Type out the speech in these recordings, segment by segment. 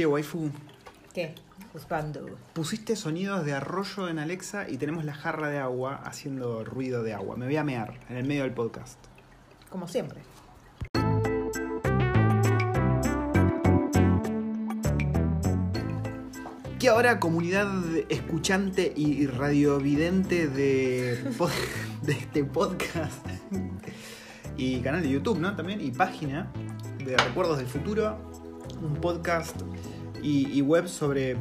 Che, waifu, ¿Qué? Juzgando. pusiste sonidos de arroyo en Alexa y tenemos la jarra de agua haciendo ruido de agua. Me voy a mear en el medio del podcast. Como siempre. Que ahora comunidad escuchante y radiovidente de este podcast y canal de YouTube, ¿no? También y página de Recuerdos del Futuro, un podcast y, web sobre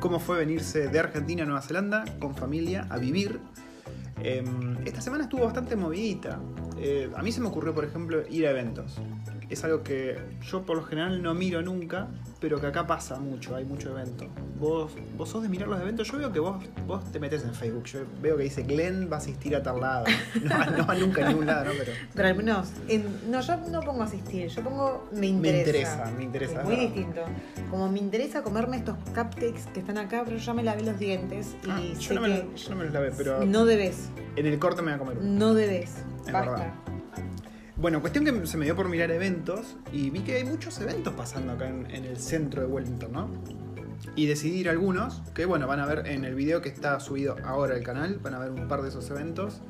cómo fue venirse de Argentina a Nueva Zelanda con familia a vivir. Em, esta semana estuvo bastante movidita. Eh, a mí se me ocurrió, por ejemplo, ir a eventos. Es algo que yo por lo general no miro nunca, pero que acá pasa mucho, hay mucho evento. ¿Vos, vos sos de mirar los eventos? Yo veo que vos, vos te metes en Facebook. Yo veo que dice Glenn va a asistir a tal lado. No, va- no va nunca a ningún lado, ¿no? Pero Pero al menos. en- no, yo no pongo asistir, yo pongo me me interesa. interesa, me interesa. Es muy distinto. Como me interesa comerme estos cupcakes que están acá, pero yo ya me lavé los dientes y Ah, sé yo, no me, que yo no me los lavé, pero no debes. en el corte me voy a comer. No debes. Es Basta. verdad. Bueno, cuestión que se me dio por mirar eventos y vi que hay muchos eventos pasando acá en, en el centro de Wellington, ¿no? Y decidí ir a algunos, que bueno, van a ver en el video que está subido ahora al canal, van a ver un par de esos eventos.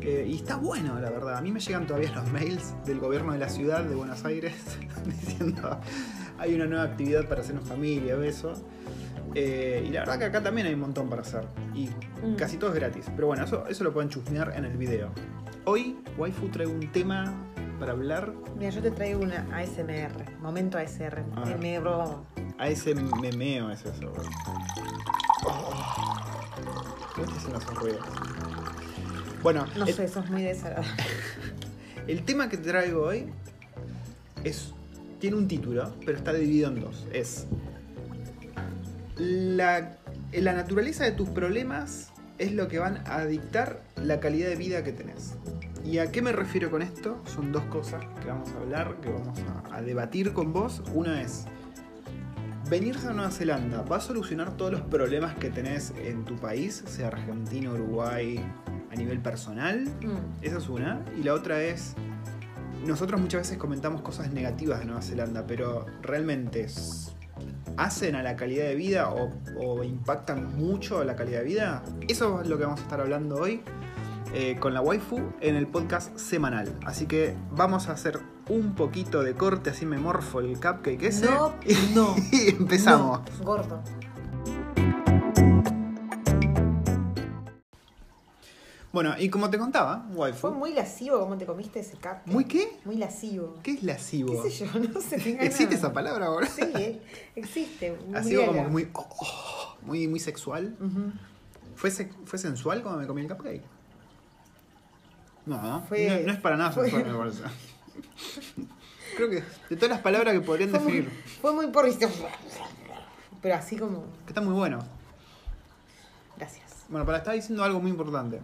Eh, y está bueno, la verdad. A mí me llegan todavía los mails del gobierno de la ciudad de Buenos Aires diciendo hay una nueva actividad para hacer en familia, o eso. Eh, y la verdad que acá también hay un montón para hacer. Y Mm. casi todo es gratis. Pero bueno, eso, eso lo pueden chusmear en el video. Hoy, Waifu trae un tema para hablar Mira, yo te traigo una ASMR. Momento ASMR. A ver. Me robo. a ese memeo, es eso. ¿Qué te hacen esos ruidos? Bueno, No el, sé, sos muy desagradable. el tema que traigo hoy es tiene un título, pero está dividido en dos. Es la, la naturaleza de tus problemas es lo que van a dictar la calidad de vida que tenés. ¿Y a qué me refiero con esto? Son dos cosas que vamos a hablar, que vamos a, a debatir con vos. Una es, venirse a Nueva Zelanda va a solucionar todos los problemas que tenés en tu país, sea Argentina, Uruguay, a nivel personal. Mm. Esa es una. Y la otra es, nosotros muchas veces comentamos cosas negativas de Nueva Zelanda, pero realmente hacen a la calidad de vida o, o impactan mucho a la calidad de vida. Eso es lo que vamos a estar hablando hoy eh, con la waifu en el podcast semanal. Así que vamos a hacer un poquito de corte, así me morfo el cupcake ese. No, no. y empezamos. No, gordo. Bueno, y como te contaba, Fue waifu. muy lascivo cómo te comiste ese cupcake. ¿Muy qué? Muy lascivo. ¿Qué es lascivo? ¿Qué sé yo? No sé. ¿Existe esa palabra ahora? Sí, eh, existe. Así como muy, oh, oh, muy, muy sexual. ¿Fue, ¿Fue sensual cuando me comí el cupcake? No, no, Fue- no, no es para nada fue- sensual, me parece. Creo que de todas las palabras que podrían Fue muy, definir, fue muy porrito. Pero así como. que está muy bueno. Gracias. Bueno, para estar diciendo algo muy importante.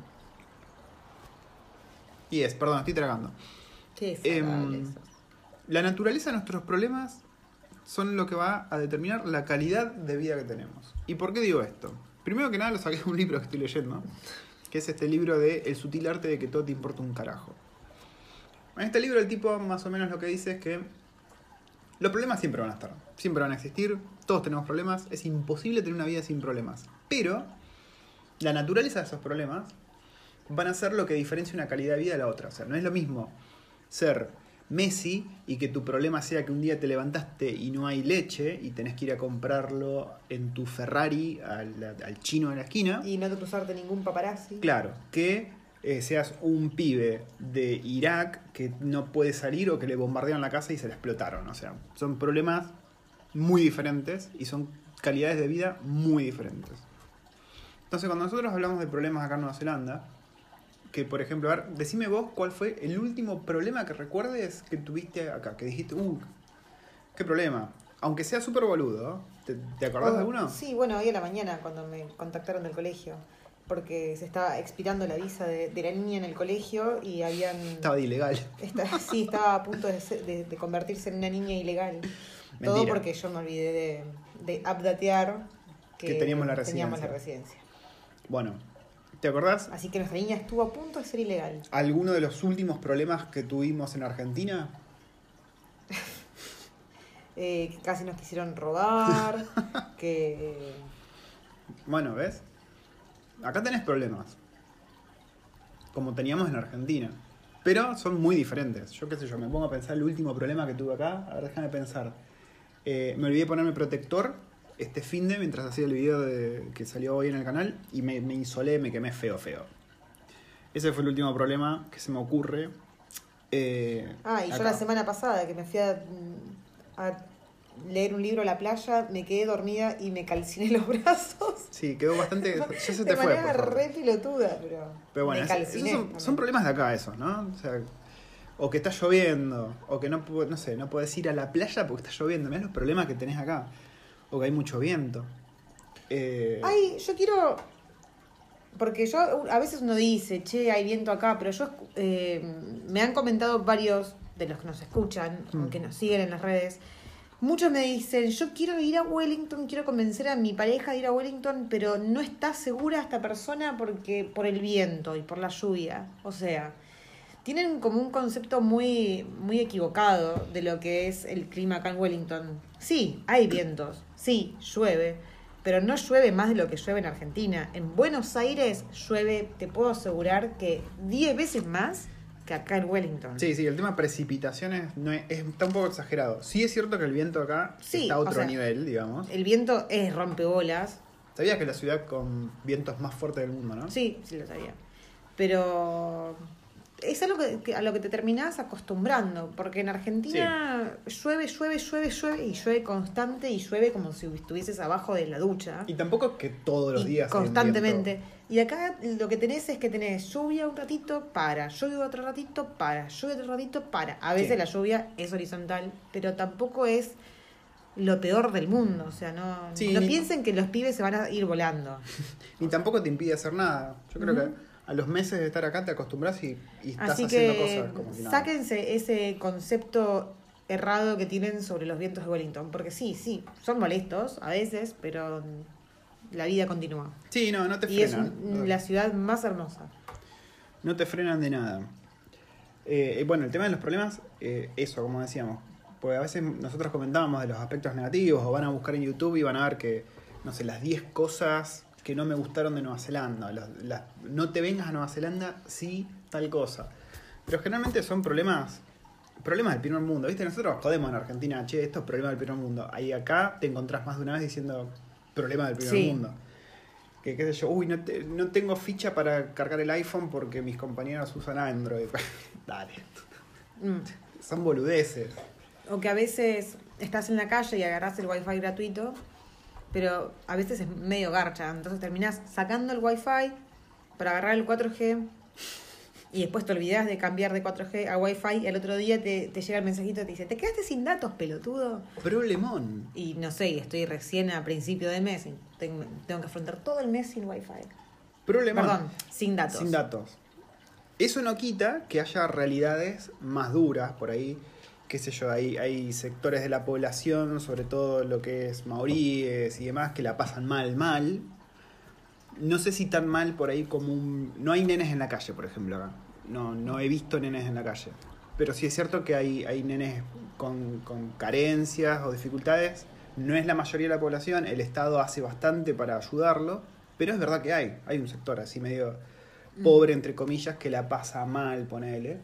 Y es, perdón, estoy tragando. Qué Em, eso. La naturaleza de nuestros problemas son lo que va a determinar la calidad de vida que tenemos. ¿Y por qué digo esto? Primero que nada lo saqué de un libro que estoy leyendo, que es este libro de El sutil arte de que todo te importa un carajo. En este libro el tipo más o menos lo que dice es que los problemas siempre van a estar, siempre van a existir, todos tenemos problemas, es imposible tener una vida sin problemas. Pero la naturaleza de esos problemas van a ser lo que diferencia una calidad de vida de la otra. O sea, no es lo mismo ser Messi y que tu problema sea que un día te levantaste y no hay leche y tenés que ir a comprarlo en tu Ferrari al, al chino de la esquina. Y no te cruzarte ningún paparazzi. Claro, que eh, seas un pibe de Irak que no puede salir o que le bombardearon la casa y se le explotaron. O sea, son problemas muy diferentes y son calidades de vida muy diferentes. Entonces, cuando nosotros hablamos de problemas acá en Nueva Zelanda, que por ejemplo, a ver, decime vos cuál fue el último problema que recuerdes que tuviste acá, que dijiste, uh, qué problema. Aunque sea súper boludo, ¿te, te acordás de Oh, alguno? Sí, bueno, hoy a la mañana cuando me contactaron del colegio. Porque se estaba expirando la visa de, de la niña en el colegio y habían. Estaba de ilegal. Sí, estaba a punto de, ser- de- de convertirse en una niña ilegal. Todo porque yo me olvidé de, de updatear Que teníamos la teníamos la residencia. residencia. Bueno, ¿te acordás Así que nuestra niña estuvo a punto de ser ilegal. alguno de los últimos problemas que tuvimos en Argentina? eh, que casi nos quisieron robar, que... Bueno, ¿ves? Acá tenés problemas. Como teníamos en Argentina. Pero son muy diferentes. Yo qué sé yo, me pongo a pensar el último problema que tuve acá. A ver, déjame pensar. Eh, me olvidé ponerme protector este fin de mientras hacía el video de, que salió hoy en el canal y me, me insolé, me quemé feo, feo. Ese fue el último problema que se me ocurre. Eh, Ah, y yo la semana pasada que me fui a, a leer un libro a la playa, me quedé dormida y me calciné los brazos. Sí, quedó bastante. Ya se de te fue. manera re pilotuda, pero, Pero bueno, me esos son, problemas de acá esos, ¿no? O sea, o que está lloviendo, o que no, no sé, no puedes ir a la playa porque está lloviendo. Mirá los problemas que tenés acá. O que hay mucho viento. Eh, Ay, yo quiero. Porque yo a veces uno dice, che, hay viento acá, pero yo eh, me han comentado varios de los que nos escuchan, Mm. o que nos siguen en las redes. Muchos me dicen, yo quiero ir a Wellington, quiero convencer a mi pareja de ir a Wellington, pero no está segura esta persona porque por el viento y por la lluvia. O sea, tienen como un concepto muy, muy equivocado de lo que es el clima acá en Wellington. Sí, hay vientos, sí, llueve, pero no llueve más de lo que llueve en Argentina. En Buenos Aires llueve, te puedo asegurar que 10 veces más que acá en Wellington. Sí, sí, el tema precipitaciones no es, es- está un poco exagerado. Sí es cierto que el viento acá Sí, está a otro o sea, nivel, digamos. El viento es rompebolas, Sabías que es la ciudad con vientos más fuertes del mundo, ¿no? Sí, sí lo sabía. Pero es algo que, a lo que te terminás acostumbrando, porque en Argentina llueve, llueve, llueve, llueve y llueve constante y llueve como si estuvieses abajo de la ducha. Y tampoco es que todos los Y días. constantemente. Y acá lo que tenés es que tenés lluvia un ratito, para, lluvia otro ratito, para, lluvia otro ratito, para. A veces Sí. la lluvia es horizontal, pero tampoco es lo peor del mundo. O sea, no, Sí, no piensen que los pibes se van a ir volando. Ni tampoco te impide hacer nada. Yo creo que a los meses de estar acá te acostumbras y, y estás Así haciendo que cosas como si nada. sáquense ese concepto errado que tienen sobre los vientos de Wellington, porque sí, sí, son molestos a veces, pero la vida continúa. Sí, no, no te Y es frenan. un- la ciudad más hermosa. No te frenan de nada. Eh, bueno, el tema de los problemas, eh, eso, como decíamos. Porque a veces nosotros comentábamos de los aspectos negativos o van a buscar en YouTube y van a ver que, no sé, las 10 cosas que no me gustaron de Nueva Zelanda. Las- las- no te vengas a Nueva Zelanda, sí, tal cosa. Pero generalmente son problemas problemas del primer mundo. ¿Viste? Nosotros jodemos en Argentina, che, esto es problema del primer mundo. Ahí acá te encontrás más de una vez diciendo problema del primer Sí. mundo. Que qué sé yo, uy, no, te- no tengo ficha para cargar el iPhone porque mis compañeros usan Android. Dale, Mm. son boludeces. O que a veces estás en la calle y agarrás el wifi gratuito, pero a veces es medio garcha, entonces terminás sacando el wifi para agarrar el 4G y después te olvidás de cambiar de 4G a wifi y al otro día te, te llega el mensajito y te dice, ¿te quedaste sin datos, pelotudo? Problemón. Y no sé, estoy recién a principio de mes y tengo, tengo que afrontar todo el mes sin wifi. Problemón. Perdón, sin datos. Sin datos. Eso no quita que haya realidades más duras por ahí. Qué sé yo, hay, hay sectores de la población, sobre todo lo que es maoríes y demás, que la pasan mal, mal. No sé si tan mal por ahí como un... No hay nenes en la calle, por ejemplo, acá. No, no he visto nenes en la calle. Pero sí es cierto que hay, hay nenes con, con carencias o dificultades. No es la mayoría de la población, el Estado hace bastante para ayudarlo, pero es verdad que hay. Hay un sector así medio pobre, entre comillas, que la pasa mal, ponele.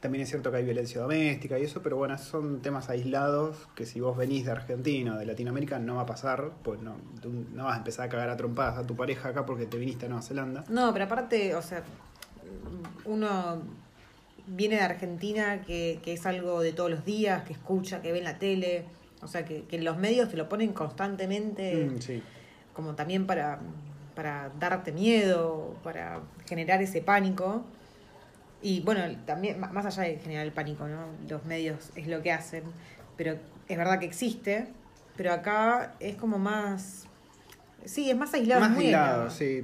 También es cierto que hay violencia doméstica y eso, pero bueno, son temas aislados que si vos venís de Argentina o de Latinoamérica no va a pasar, pues no, tú no vas a empezar a cagar a trompadas a tu pareja acá porque te viniste a Nueva Zelanda. No, pero aparte, o sea, uno viene de Argentina, que, que es algo de todos los días, que escucha, que ve en la tele, o sea, que, que los medios te lo ponen constantemente, Mm, sí. como también para, para darte miedo, para generar ese pánico. Y bueno, también, más allá de generar el pánico, ¿no? Los medios es lo que hacen, pero es verdad que existe, pero acá es como más... Sí, es más aislado. Más aislado, sí.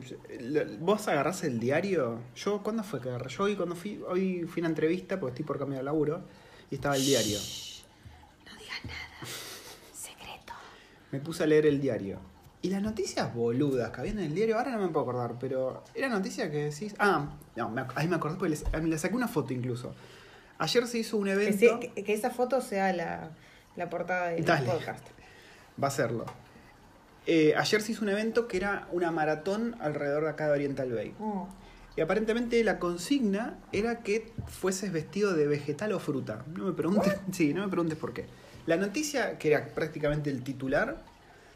Vos agarrás el diario. Yo, ¿cuándo fue que agarré? Yo hoy cuando fui, hoy fui a una entrevista, porque estoy por cambiar de laburo, y estaba el diario. No digas nada. Secreto. Me puse a leer el diario. Y las noticias boludas que habían en el diario, ahora no me puedo acordar, pero era noticia que decís. Ah, no, me ahí me acordé porque les- le saqué una foto incluso. Ayer se hizo un Que, evento. se- que- que esa foto sea la, la portada del Dale. podcast. Va a serlo. Eh, ayer se hizo un evento que era una maratón alrededor de acá de Oriental Bay. Mm. Y aparentemente la consigna era que fueses vestido de vegetal o fruta. No me preguntes, sí, no me preguntes por qué. La noticia, que era prácticamente el titular,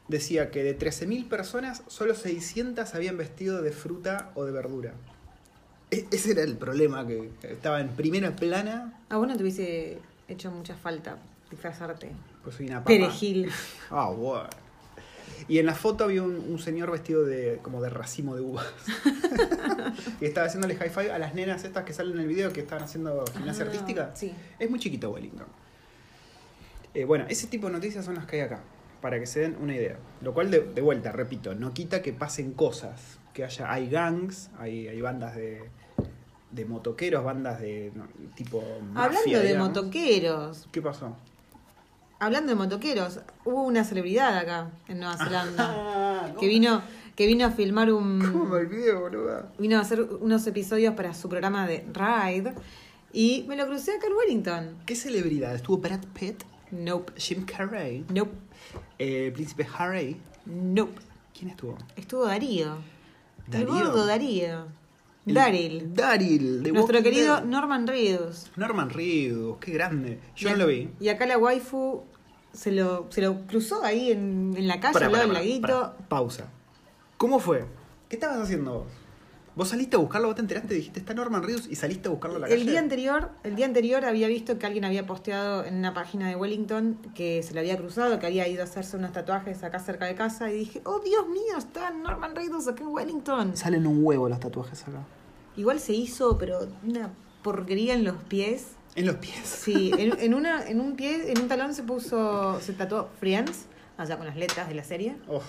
decía que de 13.000 personas, solo 600 habían vestido de fruta o de verdura. E- ese era el problema, que estaba en primera plana, A vos no te hubiese hecho mucha falta disfrazarte. pues soy una papa. Perejil. Ah, bueno. Y en la foto había un, un señor vestido de como de racimo de uvas. y estaba haciéndole high five a las nenas estas que salen en el video que estaban haciendo gimnasia Ah, artística. Sí. Es muy chiquito Wellington. Eh, bueno, ese tipo de noticias son las que hay acá, para que se den una idea. Lo cual, de, de vuelta, repito, no quita que pasen cosas. Que haya, hay gangs, hay, hay bandas de, de motoqueros, bandas de no, tipo... mafia, Hablando de digamos. motoqueros, ¿Qué pasó? hablando de motoqueros, hubo una celebridad acá en Nueva Zelanda Ah, que vino que vino a filmar ¿Cómo me un olvidé, boluda? vino a hacer unos episodios para su programa de Ride y me lo crucé acá en Wellington. ¿Qué celebridad? ¿Estuvo Brad Pitt? Nope. Jim Carrey, Nope. Eh, el príncipe Harry. Nope. ¿Quién estuvo? Estuvo Darío. El Darío. gordo Darío. El- Daryl. Daryl, de Nuestro querido Dead. Norman Reedus. Norman Reedus, qué grande. Yo Y no lo vi. Y acá la waifu se lo, se lo cruzó ahí en, en la calle, al lado del laguito. Pausa. ¿Cómo fue? ¿Qué estabas haciendo vos? ¿Vos saliste a buscarlo? ¿Vos te enteraste? Dijiste, está Norman Reedus y saliste a buscarlo a la El calle. día anterior, el día anterior había visto que alguien había posteado en una página de Wellington que se le había cruzado, que había ido a hacerse unos tatuajes acá cerca de casa y dije, oh Dios mío, está Norman Reedus acá en Wellington. Salen un huevo los tatuajes acá. Igual se hizo, pero una porquería en los pies. En los pies. Sí, en, en una, en un pie, en un talón se puso, se tatuó Friends, allá con las letras de la serie. Oh.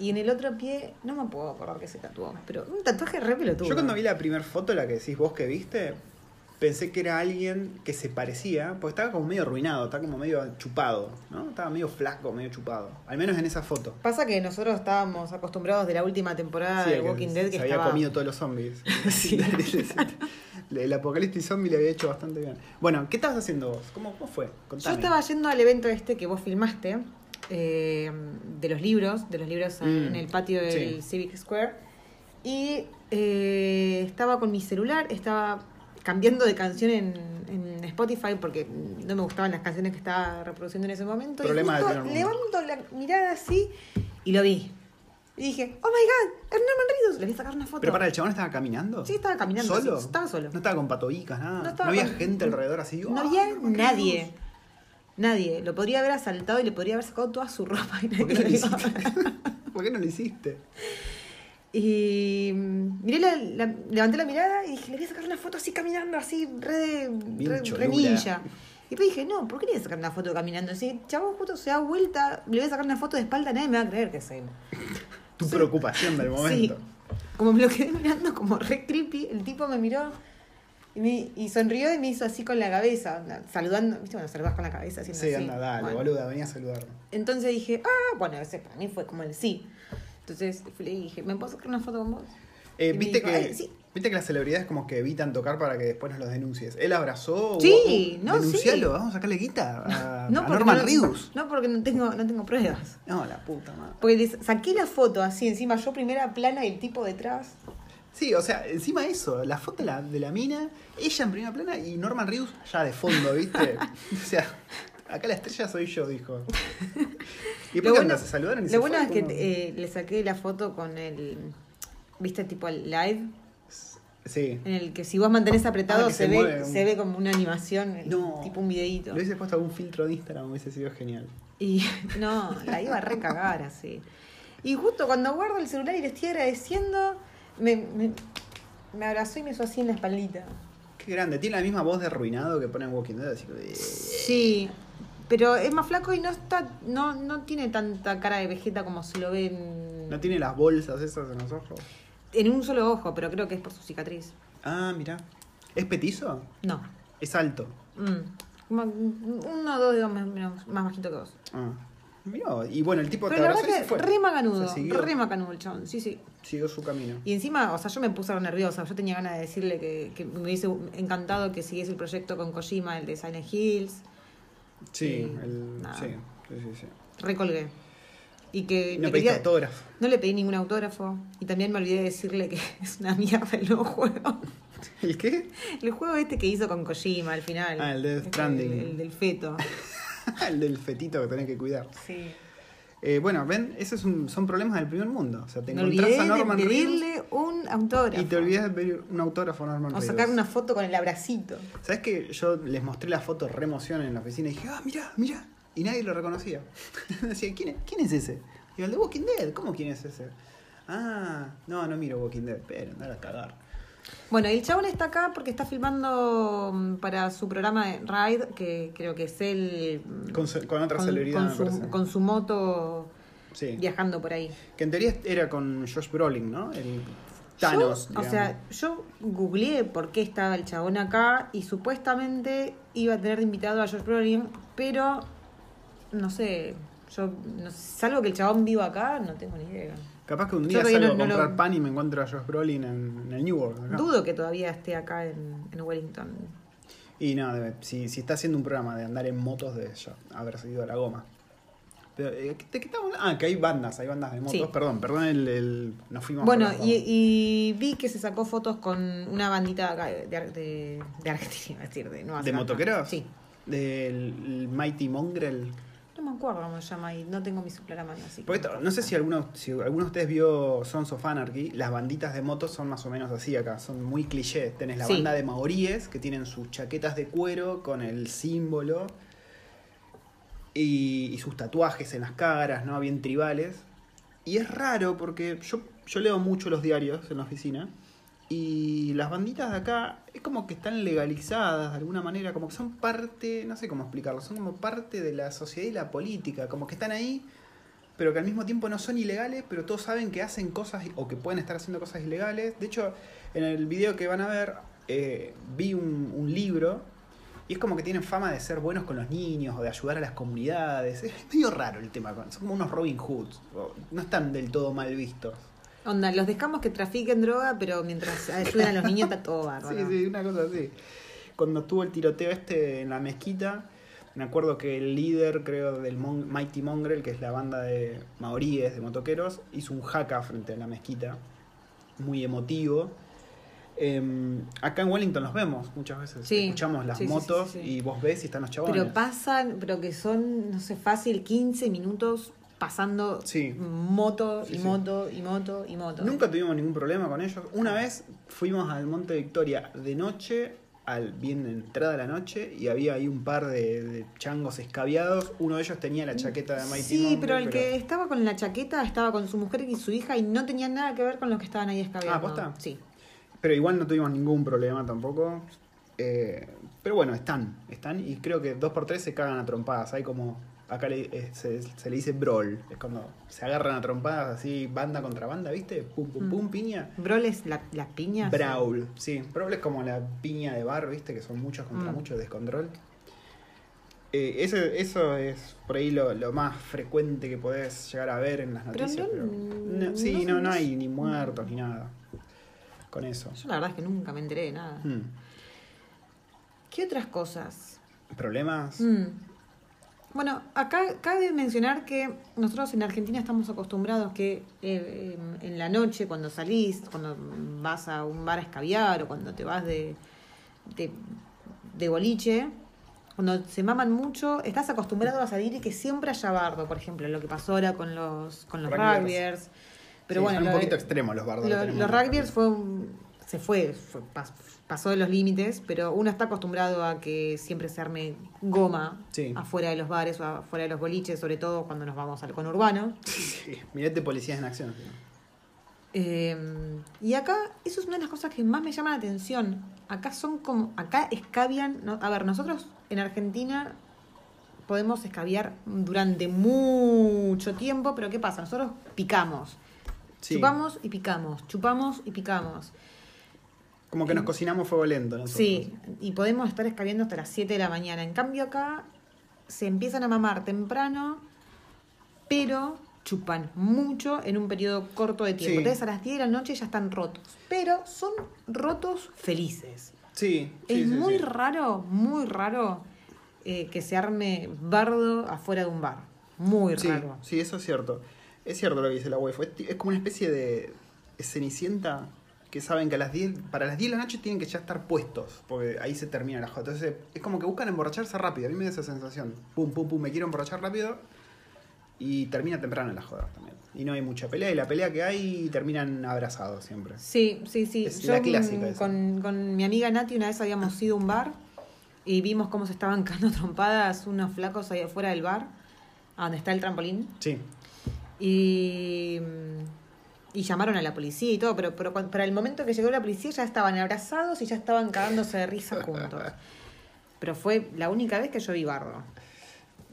Y en el otro pie, no me puedo acordar que se tatuó, pero un tatuaje re pelotudo. Yo cuando vi la primera foto, la que decís vos que viste, pensé que era alguien que se parecía, porque estaba como medio arruinado, estaba como medio chupado, ¿no? Estaba medio flaco, medio chupado. Al menos en esa foto. Pasa que nosotros estábamos acostumbrados de la última temporada Sí, de que Walking Dead que se había comido todos los zombies. Sí. el apocalipsis zombie le había hecho bastante bien. Bueno, ¿qué estabas haciendo vos? ¿Cómo, cómo fue? Yo estaba yendo al evento este que vos filmaste, eh, de los libros, de los libros Mm, en el patio del sí. Civic Square, y eh, estaba con mi celular, estaba cambiando de canción en, en Spotify porque no me gustaban las canciones que estaba reproduciendo en ese momento. Problema y justo levanto la mirada así y lo vi. Y dije, oh my god, es Norman Reedus, le voy a sacar una foto. Pero para, ¿el chabón estaba caminando? Sí, estaba caminando. ¿Solo? sí, estaba solo. No estaba con patobicas, nada. No había con- gente alrededor así. No ¡ah, había nadie. Nadie. Lo podría haber asaltado y le podría haber sacado toda su ropa. Y, ¿Por qué no lo hiciste? ver. ¿Por qué no lo hiciste? y mm, miré la, la- levanté la mirada y dije, le voy a sacar una foto así caminando, así re, re, re ninja. Y después dije, no, ¿por qué le voy a sacar una foto caminando? Si chabón justo se da vuelta, le voy a sacar una foto de espalda, nadie me va a creer que es él. Tu Sí. preocupación del momento. Sí. Como me lo quedé mirando como re creepy, el tipo me miró y, me- y sonrió y me hizo así con la cabeza, saludando, ¿viste? Cuando saludas con la cabeza haciendo Sí, así. anda, dale, Bueno. boluda, venía a saludarme. Entonces dije, ah, bueno, ese para mí fue como el sí. Entonces le dije, ¿me puedo sacar una foto con vos? Eh, ¿viste, dijo, que. ¿Viste que las celebridades como que evitan tocar para que después nos los denuncies? ¿Él abrazó? Sí, o- no, Denuncialo, sí. vamos a sacarle guita a, No, a Norman no. No, porque no tengo, no tengo pruebas. No, la puta madre. Porque les saqué la foto así, encima yo primera plana y el tipo detrás. Sí, o sea, encima eso, la foto de la, de la mina, ella en primera plana y Norman Reedus ya de fondo, ¿viste? o sea, acá la estrella soy yo, dijo. ¿Y después bueno-? ¿Se saludaron y se Lo bueno fue? es que eh, le saqué la foto con el, ¿viste? Tipo el live, Sí. en el que si vos mantenés apretado Ah, se, se ve, un- se ve como una animación, No. tipo un videíto. Lo hubiese puesto algún filtro de Instagram, hubiese sido genial. Y no, la iba a recagar así. Y justo cuando guardo el celular y le estoy agradeciendo, me, me, me abrazó y me hizo así en la espaldita. Qué grande, tiene la misma voz de arruinado que pone en Walking Dead, así que... Sí, pero es más flaco y no está, no, no tiene tanta cara de vegeta como se lo ve en, No tiene las bolsas esas en los ojos. en un solo ojo, pero creo que es por su cicatriz. Ah, mira. ¿Es petizo? No. Es alto. Mm. Como uno o dos dedos más, menos- más bajito que vos. Ah. Mirá, y bueno, el tipo Pero la verdad que fue. re macanudo, siguió, re macanudo el chabón, sí, sí. siguió su camino. Y encima, o sea, yo me puse nerviosa. Yo tenía ganas de decirle que, que me hubiese encantado que siguiese el proyecto con Kojima, el de Silent Hills. Sí, Y el, nada, sí, sí, sí, sí. Recolgué. Y que No quería- autógrafo. no le pedí ningún autógrafo. Y también me olvidé de decirle que es una mierda el nuevo juego. ¿El qué? El juego este que hizo con Kojima al final. Ah, el Death Este, Stranding. El, el del feto. el del fetito que tenés que cuidar. Sí. Eh, bueno, ven, esos son, son problemas del primer mundo. O sea, te Me encontrás a de Norman Reedus pedirle un autógrafo. y te olvidas de pedir un autógrafo a Norman O Reedus. sacar una foto con el abracito. ¿Sabes que yo les mostré la foto re emoción en la oficina y dije, ah, mira, mira. Y nadie lo reconocía. Decía, ¿quién es, ¿quién es ese? Y yo, el de Walking Dead, ¿cómo quién es ese? Ah, no, no miro Walking Dead, pero andar a cagar. Bueno, y el chabón está acá porque está filmando mm, para su programa de Ride, que creo que es él. Con, su- con otra con- celebridad, con me su, parece. con su moto Sí. viajando por ahí. Que en teoría era con Josh Brolin, ¿no? El Thanos. Yo, o sea, yo googleé por qué estaba el chabón acá y supuestamente iba a tener de invitado a Josh Brolin, pero no sé, yo no sé, salvo que el chabón viva acá, no tengo ni idea. Capaz que un día salgo no- a no comprar lo- pan y me encuentro a Josh Brolin en, en el New World. acá. Dudo que todavía esté acá en, en Wellington. Y no, debe- si, si está haciendo un programa de andar en motos, debe ya haber seguido a la goma. Pero, ¿de qué estamos? Ah, que hay bandas, hay bandas de motos. Sí. Perdón, perdón, el, el- nos fuimos Bueno, y, y vi que se sacó fotos con una bandita acá de, de, de Argentina, a decir, de Nueva ¿De motoqueros? Sí. Del el Mighty Mongrel. No me acuerdo cómo se llama y no tengo mi celular a mano así. Porque no sé si alguno, si alguno de ustedes vio Sons of Anarchy, las banditas de motos son más o menos así acá, son muy cliché. Tenés la Sí. banda de maoríes que tienen sus chaquetas de cuero con el símbolo y, y sus tatuajes en las caras, ¿no? Bien tribales. Y es raro porque yo, yo leo mucho los diarios en la oficina y las banditas de acá es como que están legalizadas de alguna manera, como que son parte, no sé cómo explicarlo, son como parte de la sociedad y la política, como que están ahí, pero que al mismo tiempo no son ilegales, pero todos saben que hacen cosas o que pueden estar haciendo cosas ilegales. De hecho, en el video que van a ver, eh, vi un, un libro y es como que tienen fama de ser buenos con los niños o de ayudar a las comunidades. Es medio raro el tema, son como unos Robin Hoods, no están del todo mal vistos. Onda, los dejamos que trafiquen droga, pero mientras ayudan a los niños está todo bárbaro. Sí, sí, una cosa así. Cuando tuvo el tiroteo este en la mezquita, me acuerdo que el líder, creo, del Mon- Mighty Mongrel, que es la banda de maoríes, de motoqueros, hizo un jaca frente a la mezquita. Muy emotivo. Em, acá en Wellington los vemos muchas veces. Sí, Escuchamos las sí, motos sí. y vos ves y están los chabones. Pero pasan, pero que son, no sé, fácil, 15 minutos pasando Sí. moto Sí, y sí. moto y moto y moto. Nunca tuvimos ningún problema con ellos. Una vez fuimos al Monte Victoria de noche, al bien de entrada de la noche, y había ahí un par de, de changos escabiados. Uno de ellos tenía la chaqueta de Mighty Sí, pero el que estaba con la chaqueta estaba con su mujer y su hija y no tenía nada que ver con los que estaban ahí escabeando. Ah, ¿posta? Sí. pero igual no tuvimos ningún problema tampoco. Eh, pero bueno, están, están, y creo que dos por tres se cagan a trompadas. Hay como, acá le- eh, se, se le dice brawl, es cuando se agarran a trompadas así, banda contra banda, ¿viste? Pum, pum, Mm. pum, piña. Brawl es la, las piñas. Brawl, sí. Brawl es como la piña de bar, ¿viste? Que son muchos contra Mm. muchos, descontrol. Eh, eso, eso es por ahí lo, lo más frecuente que podés llegar a ver en las Pero noticias. no- pero- no- sí, no- no, no hay ni muertos ni nada con eso. Yo la verdad es que nunca me enteré de nada. Mm. ¿Qué otras cosas? ¿Problemas? Mm. Bueno, acá cabe mencionar que nosotros en Argentina estamos acostumbrados que eh, en la noche, cuando salís, cuando vas a un bar a escabiar o cuando te vas de, de, de boliche, cuando se maman mucho, estás acostumbrado a salir y que siempre haya bardo, por ejemplo, lo que pasó ahora con los, con los Rugbyers. Pero Sí, bueno, son un poquito extremos los bardos. lo- los rugbyers fue un- se fue, fue- pas- pasó de los límites, pero uno está acostumbrado a que siempre se arme goma Sí. afuera de los bares o afuera de los boliches, sobre todo cuando nos vamos al conurbano. Sí, mirate policías en acción. Eh, y acá, eso es una de las cosas que más me llama la atención. Acá son como, acá escabian, no- a ver, nosotros en Argentina podemos escabiar durante mucho tiempo, pero ¿qué pasa? Nosotros picamos. Sí. Chupamos y picamos, chupamos y picamos. Como que nos cocinamos fuego lento. nosotros. Sí, y podemos estar escabeando hasta las 7 de la mañana. En cambio acá se empiezan a mamar temprano, pero chupan mucho en un periodo corto de tiempo. Sí. Entonces a las 10 de la noche ya están rotos. Pero son rotos felices. Sí, es sí, muy raro, muy raro eh, que se arme bardo afuera de un bar. Muy raro. sí, eso es cierto. Es cierto lo que dice la waifu. Es, es como una especie de cenicienta que saben que a las 10, para las 10 de la noche tienen que ya estar puestos, porque ahí se termina la joda. Entonces es como que buscan emborracharse rápido. A mí me da esa sensación. Pum, pum, pum, me quiero emborrachar rápido y termina temprano la joda también. Y no hay mucha pelea y la pelea que hay terminan abrazados siempre. Sí, sí, sí. Es Yo la clásica con, con mi amiga Nati una vez habíamos ido a un bar y vimos cómo se estaban cagando trompadas unos flacos ahí afuera del bar, a donde está el trampolín. Sí. Y, y llamaron a la policía y todo, pero, pero para el momento que llegó la policía ya estaban abrazados y ya estaban cagándose de risa juntos. Pero fue la única vez que yo vi bardo.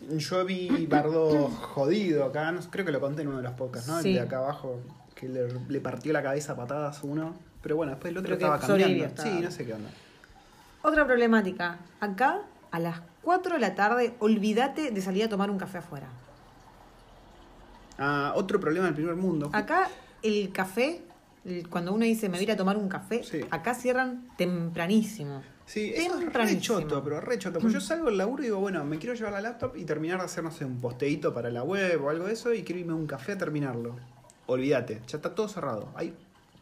Yo vi Bardo jodido acá, no, creo que lo conté en uno de los podcasts, ¿no? Sí. El de acá abajo, que le, le partió la cabeza a patadas uno. Pero bueno, después el otro estaba cambiando. estaba. Sí, no sé qué onda. Otra problemática. Acá, a las 4 de la tarde, olvídate de salir a tomar un café afuera. Ah, otro problema del primer mundo. Acá, el café, el- cuando uno dice me voy a tomar un café, Sí. acá cierran tempranísimo. Sí, eso es re choto, pero re choto. Porque yo salgo del laburo y digo, bueno, me quiero llevar la laptop y terminar de hacer, no sé, un posteíto para la web o algo de eso y quiero irme a un café a terminarlo. Olvídate, ya está todo cerrado. Hay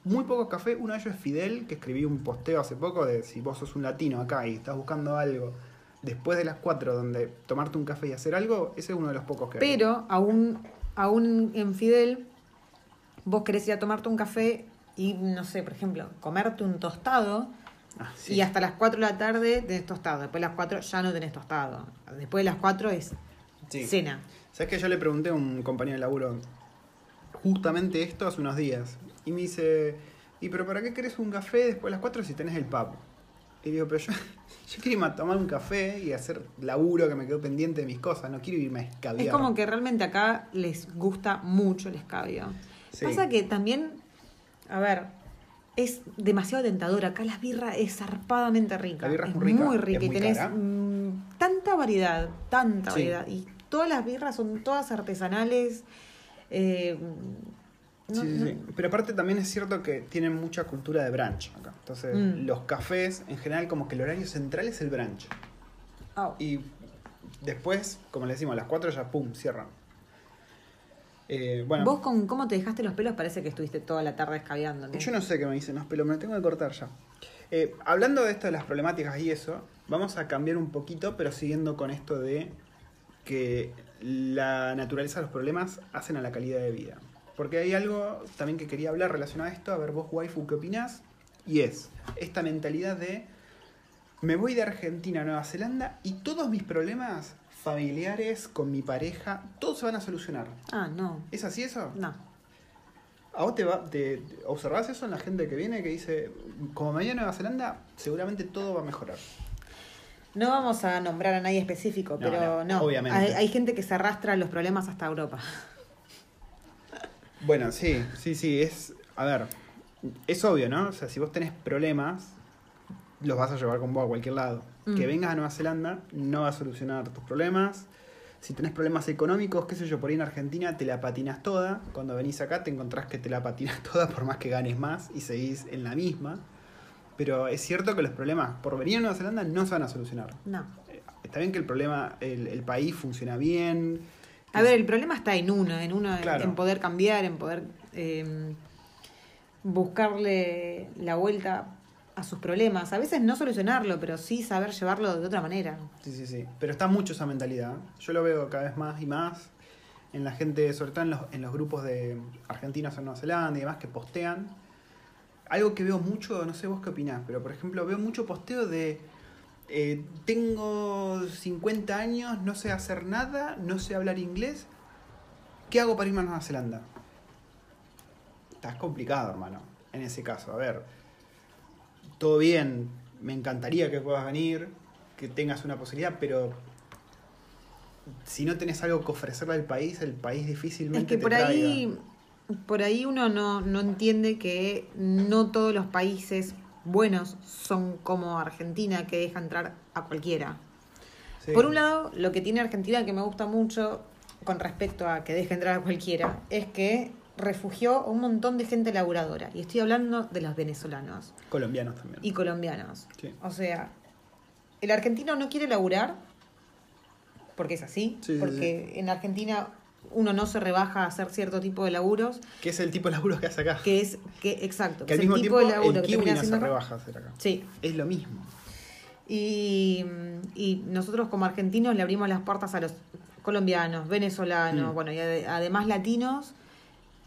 muy pocos cafés. Uno de ellos es Fidel, que escribí un posteo hace poco de si vos sos un latino acá y estás buscando algo después de las 4 donde tomarte un café y hacer algo, ese es uno de los pocos que hay. Pero aún, aún en Fidel, vos querés ir a tomarte un café y, no sé, por ejemplo, comerte un tostado Ah, sí. y hasta las 4 de la tarde tenés tostado. Después de las 4 ya no tenés tostado. Después de las 4 es Sí. cena. ¿Sabes que yo le pregunté a un compañero de laburo justamente esto hace unos días? Y me dice, ¿y pero para qué querés un café después de las 4 si tenés el pub? Y digo, pero yo, yo quiero irme a tomar un café y hacer laburo que me quedó pendiente de mis cosas, no quiero irme a escabiar. Es como que realmente acá les gusta mucho el escabio. Sí. Pasa que también, a ver, es demasiado tentador. Acá la birra es zarpadamente rica. La birra es muy rica, Muy es rica y tenés cara. mm, tanta variedad, tanta Sí. variedad. Y todas las birras son todas artesanales. eh, no- Sí, sí, no- sí. Pero aparte también es cierto que tienen mucha cultura de brunch acá. Entonces, Mm. los cafés, en general, como que el horario central es el brunch. Y después, como le decimos, a las 4 ya, pum, cierran. Eh, bueno, Vos con cómo te dejaste los pelos parece que estuviste toda la tarde escabeando. ¿no? Yo no sé qué me dicen los pelos, me lo tengo que cortar ya. Eh, hablando de esto de las problemáticas y eso, vamos a cambiar un poquito, pero siguiendo con esto de que la naturaleza de los problemas hacen a la calidad de vida. Porque hay algo también que quería hablar relacionado a esto, a ver vos, waifu, ¿qué opinás? Y es esta mentalidad de me voy de Argentina a Nueva Zelanda y todos mis problemas familiares con mi pareja, todos se van a solucionar. Ah, no. ¿Es así eso? No. ¿A vos te, va, te, te- observás eso en la gente que viene que dice, como me voy a Nueva Zelanda, seguramente todo va a mejorar? No vamos a nombrar a nadie específico, No, pero no, no. obviamente. Hay, hay gente que se arrastra los problemas hasta Europa. Bueno, sí, sí, sí, es, a ver, es obvio, ¿no? O sea, si vos tenés problemas, los vas a llevar con vos a cualquier lado. Mm. Que vengas a Nueva Zelanda no va a solucionar tus problemas. Si tenés problemas económicos, qué sé yo, por ahí en Argentina te la patinas toda. Cuando venís acá te encontrás que te la patinas toda por más que ganes más y seguís en la misma. Pero es cierto que los problemas por venir a Nueva Zelanda no se van a solucionar. No. Eh, Está bien que el problema, el, el país funciona bien. A ver, el problema está en uno, en uno, en- Claro. en poder cambiar, en poder eh, buscarle la vuelta a sus problemas. A veces no solucionarlo, pero sí saber llevarlo de otra manera. Sí, sí, sí. Pero está mucho esa mentalidad. Yo lo veo cada vez más y más en la gente, sobre todo en los, grupos de argentinos en Nueva Zelanda y demás que postean. Algo que veo mucho, no sé vos qué opinás, pero por ejemplo veo mucho posteo de eh, tengo 50 años, no sé hacer nada, no sé hablar inglés. ¿Qué hago para irme a Nueva Zelanda? Estás complicado, hermano, en ese caso. A ver, todo bien, me encantaría que puedas venir, que tengas una posibilidad, pero si no tenés algo que ofrecerle al país, el país difícilmente Es que te por traiga. ahí, por ahí uno no, no entiende que no todos los países buenos son como Argentina, que deja entrar a cualquiera. Sí. Por un lado, lo que tiene Argentina que me gusta mucho con respecto a que deje entrar a cualquiera es que refugió a un montón de gente laburadora. Y estoy hablando de los venezolanos Colombianos también. y colombianos. Sí. O sea, el argentino no quiere laburar porque es así, Sí, sí, porque en Argentina uno no se rebaja a hacer cierto tipo de laburos, Que es el tipo de laburos que hace acá. que es, que exacto, Que al es el mismo tipo tiempo de laburo el que kiwi termina no se rebaja a hacer acá. Sí, Es lo mismo. y, y nosotros como argentinos le abrimos las puertas a los colombianos, venezolanos, Mm. bueno, y ade- además latinos,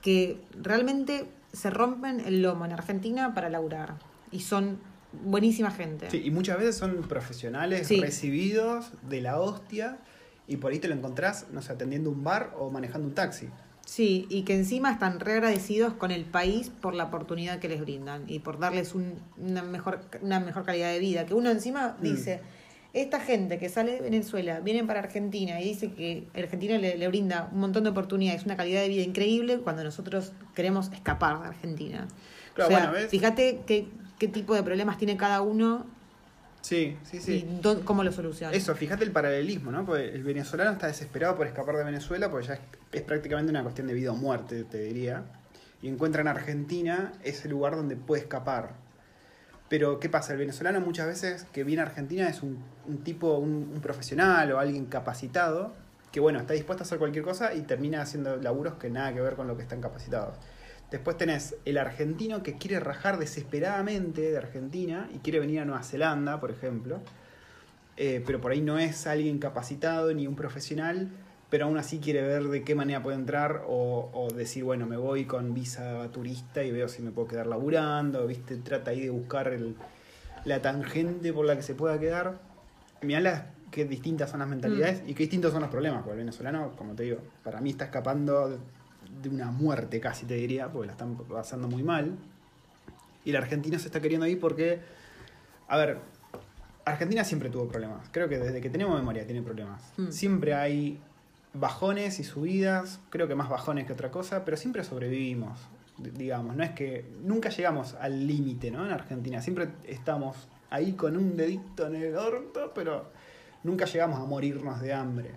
que realmente se rompen el lomo en Argentina para laburar. Y son buenísima gente. Sí, y muchas veces son profesionales Sí. recibidos de la hostia y por ahí te lo encontrás, no sé, atendiendo un bar o manejando un taxi. Sí, y que encima están re agradecidos con el país por la oportunidad que les brindan y por darles un- una, mejor, una mejor calidad de vida. Que uno encima Mm. dice, esta gente que sale de Venezuela, vienen para Argentina y dice que Argentina le, le brinda un montón de oportunidades, una calidad de vida increíble cuando nosotros queremos escapar de Argentina. Claro, o sea, bueno, ¿ves? fíjate qué, qué tipo de problemas tiene cada uno Sí, sí, sí. y cómo lo soluciona. Eso, fíjate el paralelismo, ¿no? Porque el venezolano está desesperado por escapar de Venezuela, porque ya es, es prácticamente una cuestión de vida o muerte, te diría. Y encuentra en Argentina ese lugar donde puede escapar. Pero, ¿qué pasa? El venezolano muchas veces que viene a Argentina es un, un tipo, un, un profesional o alguien capacitado, que bueno, está dispuesto a hacer cualquier cosa y termina haciendo laburos que nada que ver con lo que están capacitados. Después tenés el argentino que quiere rajar desesperadamente de Argentina y quiere venir a Nueva Zelanda, por ejemplo. Eh, pero por ahí no es alguien capacitado ni un profesional, pero aún así quiere ver de qué manera puede entrar o, o decir, bueno, me voy con visa turista y veo si me puedo quedar laburando, ¿viste? Trata ahí de buscar el- la tangente por la que se pueda quedar. Mirá las, qué distintas son las mentalidades y qué distintos son los problemas, porque el venezolano, como te digo, para mí está escapando de- de una muerte casi, te diría, porque la están pasando muy mal. Y el argentino se está queriendo ir porque, a ver, Argentina siempre tuvo problemas. Creo que desde que tenemos memoria tiene problemas. Mm. Siempre hay bajones y subidas, creo que más bajones que otra cosa, pero siempre sobrevivimos, digamos. No es que nunca llegamos al límite, ¿no? En Argentina siempre estamos ahí con un dedito en el orto, pero nunca llegamos a morirnos de hambre.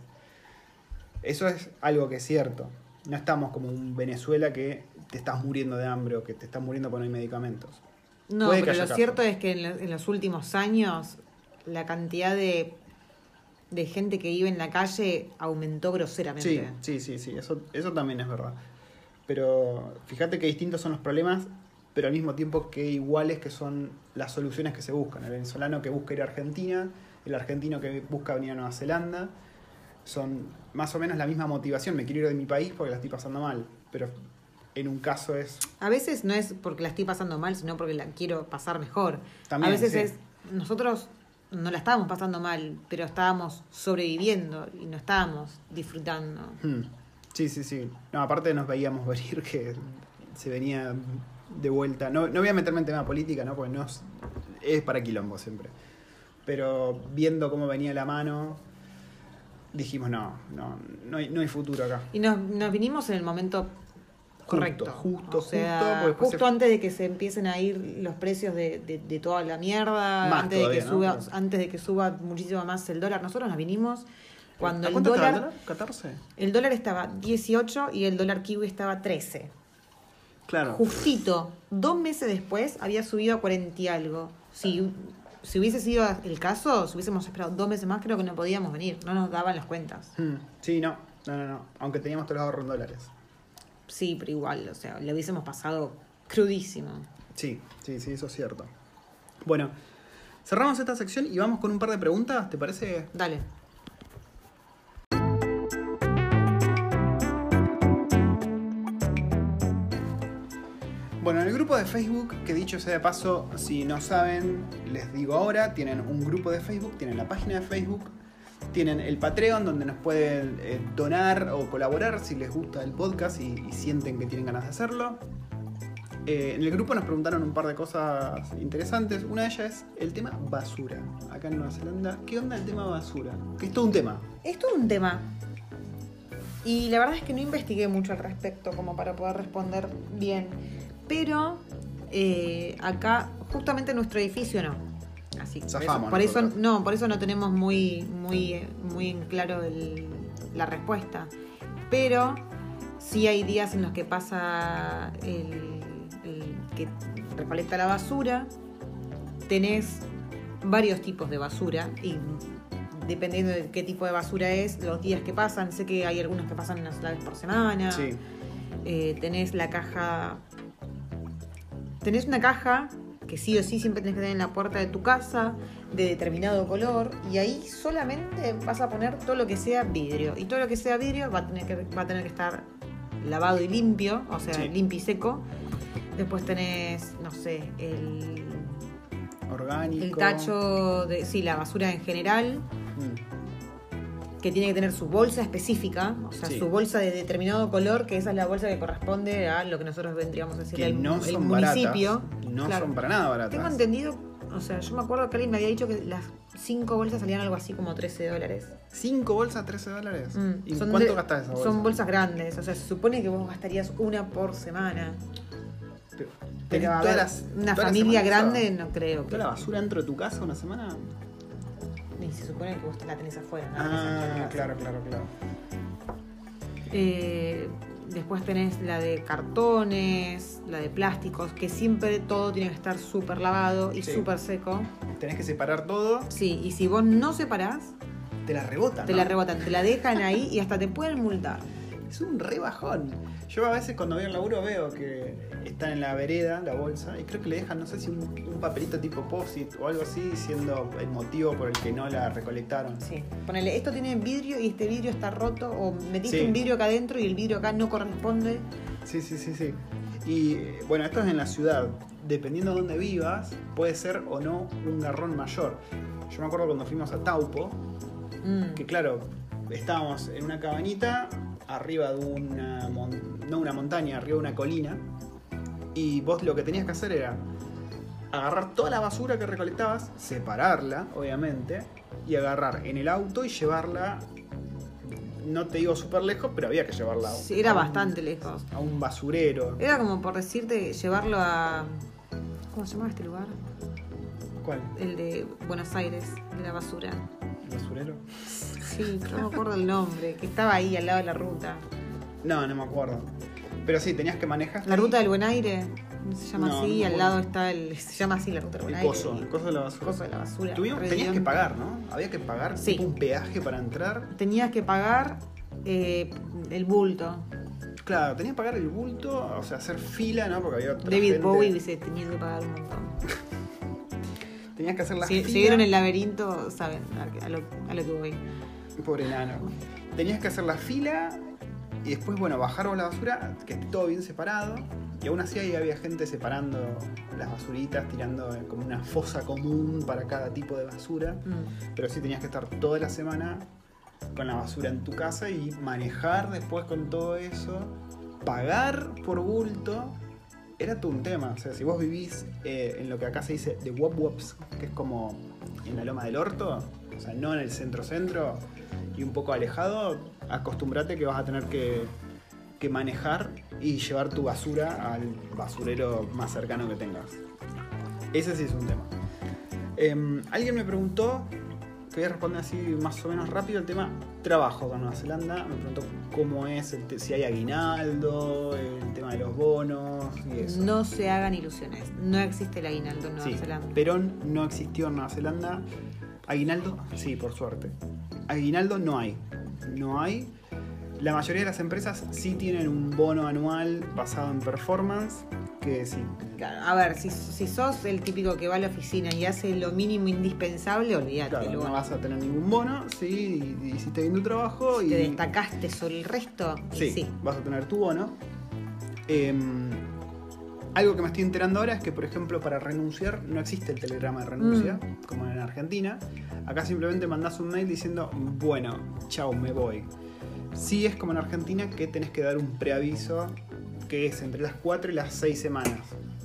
Eso es algo que es cierto. No estamos como un Venezuela que te estás muriendo de hambre o que te estás muriendo porque no hay medicamentos. No, Puede pero lo cierto es que en los últimos años la cantidad de, de gente que vive en la calle aumentó groseramente. Sí, sí, sí, sí, eso, eso también es verdad. Pero fíjate que distintos son los problemas, pero al mismo tiempo que iguales que son las soluciones que se buscan. El venezolano que busca ir a Argentina, el argentino que busca venir a Nueva Zelanda, son más o menos la misma motivación. Me quiero ir de mi país porque la estoy pasando mal, pero en un caso es... A veces no es porque la estoy pasando mal, sino porque la quiero pasar mejor. También, a veces sí. es, nosotros no la estábamos pasando mal, pero estábamos sobreviviendo y no estábamos disfrutando. Hmm. Sí, sí, sí. No, aparte nos veíamos venir que se venía de vuelta. No, no voy a meterme en tema política, ¿no? Porque no es, es para quilombo siempre. Pero viendo cómo venía la mano, dijimos, no, no, no hay, no hay futuro acá. Y nos, nos vinimos en el momento correcto. justo, o sea, justo, justo se- antes de que se empiecen a ir los precios de, de- de toda la mierda, Más antes, de que suba, Pero- antes de que suba muchísimo más el dólar. Nosotros nos vinimos cuando ¿A el dólar, el dólar? ¿14? el dólar estaba 18 y el dólar kiwi estaba 13. Claro. Justito, dos meses después había subido a 40 y algo. Si, si hubiese sido el caso, si hubiésemos esperado dos meses más, creo que no podíamos venir. No nos daban las cuentas. Hmm. Sí, no, no, no, no. Aunque teníamos todos los ahorros en dólares. Sí, pero igual, o sea, le hubiésemos pasado crudísimo. Sí, sí, sí, eso es cierto. Bueno, cerramos esta sección y vamos con un par de preguntas, ¿te parece? Dale. Bueno, en el grupo de Facebook, que dicho sea de paso, si no saben, les digo ahora, tienen un grupo de Facebook, tienen la página de Facebook, tienen el Patreon donde nos pueden eh, donar o colaborar si les gusta el podcast y, sienten que tienen ganas de hacerlo. Eh, en el grupo nos preguntaron un par de cosas interesantes. Una de ellas es el tema basura. Acá en Nueva Zelanda, ¿qué onda el tema basura? Que es todo un tema. Es todo un tema. Y la verdad es que no investigué mucho al respecto como para poder responder bien. Pero eh, acá, justamente en nuestro edificio no. Así que por eso, por no, por eso no tenemos muy, muy, muy en claro el- la respuesta. Pero sí hay días en los que pasa el, el que recolecta la basura. Tenés varios tipos de basura y dependiendo de qué tipo de basura es, los días que pasan. Sé que hay algunos que pasan una sola vez por semana. Sí. Eh, tenés la caja. Tenés una caja que sí o sí siempre tenés que tener en la puerta de tu casa de determinado color y ahí solamente vas a poner todo lo que sea vidrio y todo lo que sea vidrio va a tener que, va a tener que estar lavado y limpio, o sea, Sí. limpio y seco. Después tenés, no sé, el, Orgánico. el tacho de, sí, la basura en general, Mm. Que tiene que tener su bolsa específica, o sea, Sí. su bolsa de determinado color, que esa es la bolsa que corresponde a lo que nosotros vendríamos a decir Que el, no el son municipio. baratas. No Claro. son para nada baratas. Tengo entendido, o sea, yo me acuerdo que alguien me había dicho que las cinco bolsas salían algo así como 13 dólares. ¿Cinco bolsas, 13 dólares? Mm, ¿Y son cuánto de- gastás esa bolsa? Son bolsas grandes, o sea, se supone que vos gastarías una por semana. Pero, Pero todas ver, una familia grande no creo que. ¿Toda la basura dentro de tu casa una semana? Ni se supone que vos la tenés afuera, ¿no? Ah, claro, claro, claro. Eh, después tenés la de cartones, la de plásticos, que siempre todo tiene que estar súper lavado y Sí. súper seco. Tenés que separar todo, Sí, y si vos no separás, te la rebotan. te ¿no? la rebotan, te la dejan ahí y hasta te pueden multar. Es un rebajón. Yo a veces cuando voy al laburo veo que está en la vereda la bolsa y creo que le dejan, no sé si un, un papelito tipo POSIT o algo así diciendo el motivo por el que no la recolectaron. Sí. Ponele, esto tiene vidrio y este vidrio está roto, o metiste Sí. un vidrio acá adentro y el vidrio acá no corresponde. Sí, sí, sí, sí. Y bueno, esto es en la ciudad. Dependiendo de dónde vivas, puede ser o no un garrón mayor. Yo me acuerdo cuando fuimos a Taupo, Mm. que claro, estábamos en una cabañita arriba de una mon- no una montaña, arriba de una colina y vos lo que tenías que hacer era agarrar toda la basura que recolectabas, separarla, obviamente, y agarrar en el auto y llevarla no te digo súper lejos, pero había que llevarla a un- Sí, era a un- bastante lejos. a un basurero. Era como por decirte, llevarlo a. ¿Cómo se llama este lugar? ¿Cuál? El de Buenos Aires, de la basura. ¿Basurero? Sí, no me acuerdo el nombre, que estaba ahí al lado de la ruta. No, no me acuerdo. Pero sí, tenías que manejar. La ruta del Buen Aire, se llama No, así, no al acuerdo. lado está el. Se llama así la ruta del Buen El Aire. coso, y- el coso de la basura. coso de la basura. Tuvimos- tenías que pagar, ¿no? Había que pagar Sí. tipo un peaje para entrar. Tenías que pagar eh, el bulto. Claro, tenías que pagar el bulto, o sea, hacer fila, ¿no? Porque había otra David gente. Bowie se tenía que pagar un montón. Tenías que hacer la Si, si vieron el laberinto, saben a, lo, a lo que voy. Pobre enano. Tenías que hacer la fila y después, bueno, bajar la basura, que esté todo bien separado. Y aún así ahí había gente separando las basuritas, tirando como una fosa común para cada tipo de basura. Mm. Pero sí tenías que estar toda la semana con la basura en tu casa y manejar después con todo eso, pagar por bulto. Era todo un tema. O sea, si vos vivís eh, en lo que acá se dice de Wop Wops, que es como en la loma del orto, o sea, no en el centro-centro y un poco alejado, acostumbrate que vas a tener que, que manejar y llevar tu basura al basurero más cercano que tengas. Ese sí es un tema. Em, alguien me preguntó, voy a responder así más o menos rápido, el tema trabajo con Nueva Zelanda. Me preguntó cómo es, el si hay aguinaldo, el tema de los bonos y eso. No se hagan ilusiones. No existe el aguinaldo en Nueva Sí, Zelanda. Perón no existió en Nueva Zelanda. Aguinaldo, sí, por suerte. Aguinaldo no hay. No hay. La mayoría de las empresas sí tienen un bono anual basado en performance. Que sí, Claro, A ver, si, si sos el típico que va a la oficina y hace lo mínimo indispensable, olvídate. claro, luego no vas a tener ningún bono. Sí, y- y hiciste bien tu trabajo. te y destacaste sobre el resto. y Sí, sí. vas a tener tu bono. Em, algo que me estoy enterando ahora es que, por ejemplo, para renunciar no existe el telegrama de renuncia, Mm. como en Argentina. Acá simplemente mandás un mail diciendo, bueno, chao, me voy. Sí es como en Argentina que tenés que dar un preaviso que es entre las 4 y las 6 semanas.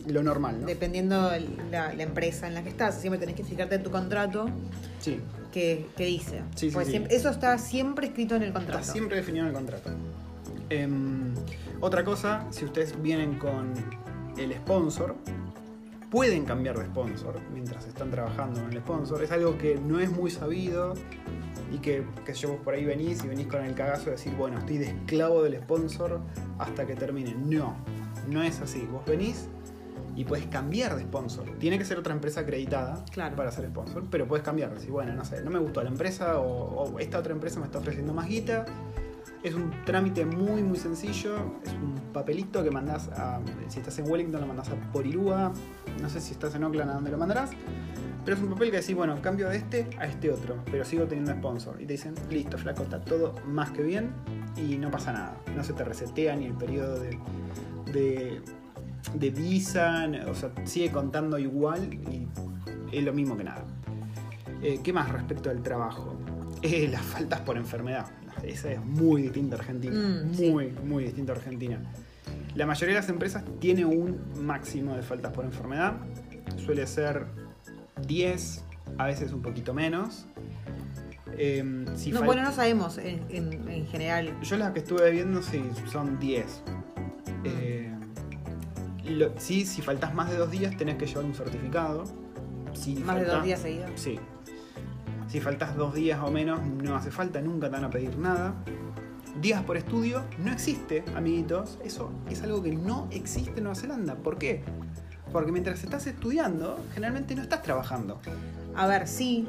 Lo normal, ¿no? Dependiendo la, la empresa en la que estás, siempre tenés que fijarte en tu contrato Sí, que, que dice. Sí, sí, Porque sí. siempre- eso está siempre escrito en el contrato. Está siempre definido en el contrato. Em, otra cosa, si ustedes vienen con el sponsor, pueden cambiar de sponsor mientras están trabajando con el sponsor. Es algo que no es muy sabido y que, que yo vos por ahí venís y venís con el cagazo de decir, bueno, estoy de esclavo del sponsor hasta que termine. No, no es así. Vos venís y puedes cambiar de sponsor. Tiene que ser otra empresa acreditada Claro. para ser sponsor, pero puedes cambiar. Decir, bueno, no sé, no me gustó la empresa o, o esta otra empresa me está ofreciendo más guita. Es un trámite muy, muy sencillo. Es un papelito que mandás a. Si estás en Wellington, lo mandás a Porirúa. No sé si estás en Oakland, a dónde lo mandarás. Pero es un papel que decís, bueno, cambio de este a este otro, pero sigo teniendo sponsor. Y te dicen, listo, flaco, está todo más que bien y no pasa nada. No se te resetea ni el periodo de, de, de visa, o sea, sigue contando igual y es lo mismo que nada. Eh, ¿Qué más respecto al trabajo? Eh, las faltas por enfermedad. Esa es muy distinta a Argentina. Mm, sí. muy, muy distinta a Argentina. La mayoría de las empresas tiene un máximo de faltas por enfermedad. Suele ser 10, a veces un poquito menos. Eh, si No, bueno, no sabemos en, en- en general. yo las que estuve viendo sí, son 10. Eh, lo- sí, si faltas más de dos días tenés que llevar un certificado. Si Más de dos días seguidos. Sí. Si faltas dos días o menos, no hace falta, nunca te van a pedir nada. Días por estudio no existe, amiguitos. Eso es algo que no existe en Nueva Zelanda. ¿Por qué? Porque mientras estás estudiando, generalmente no estás trabajando. A ver, sí,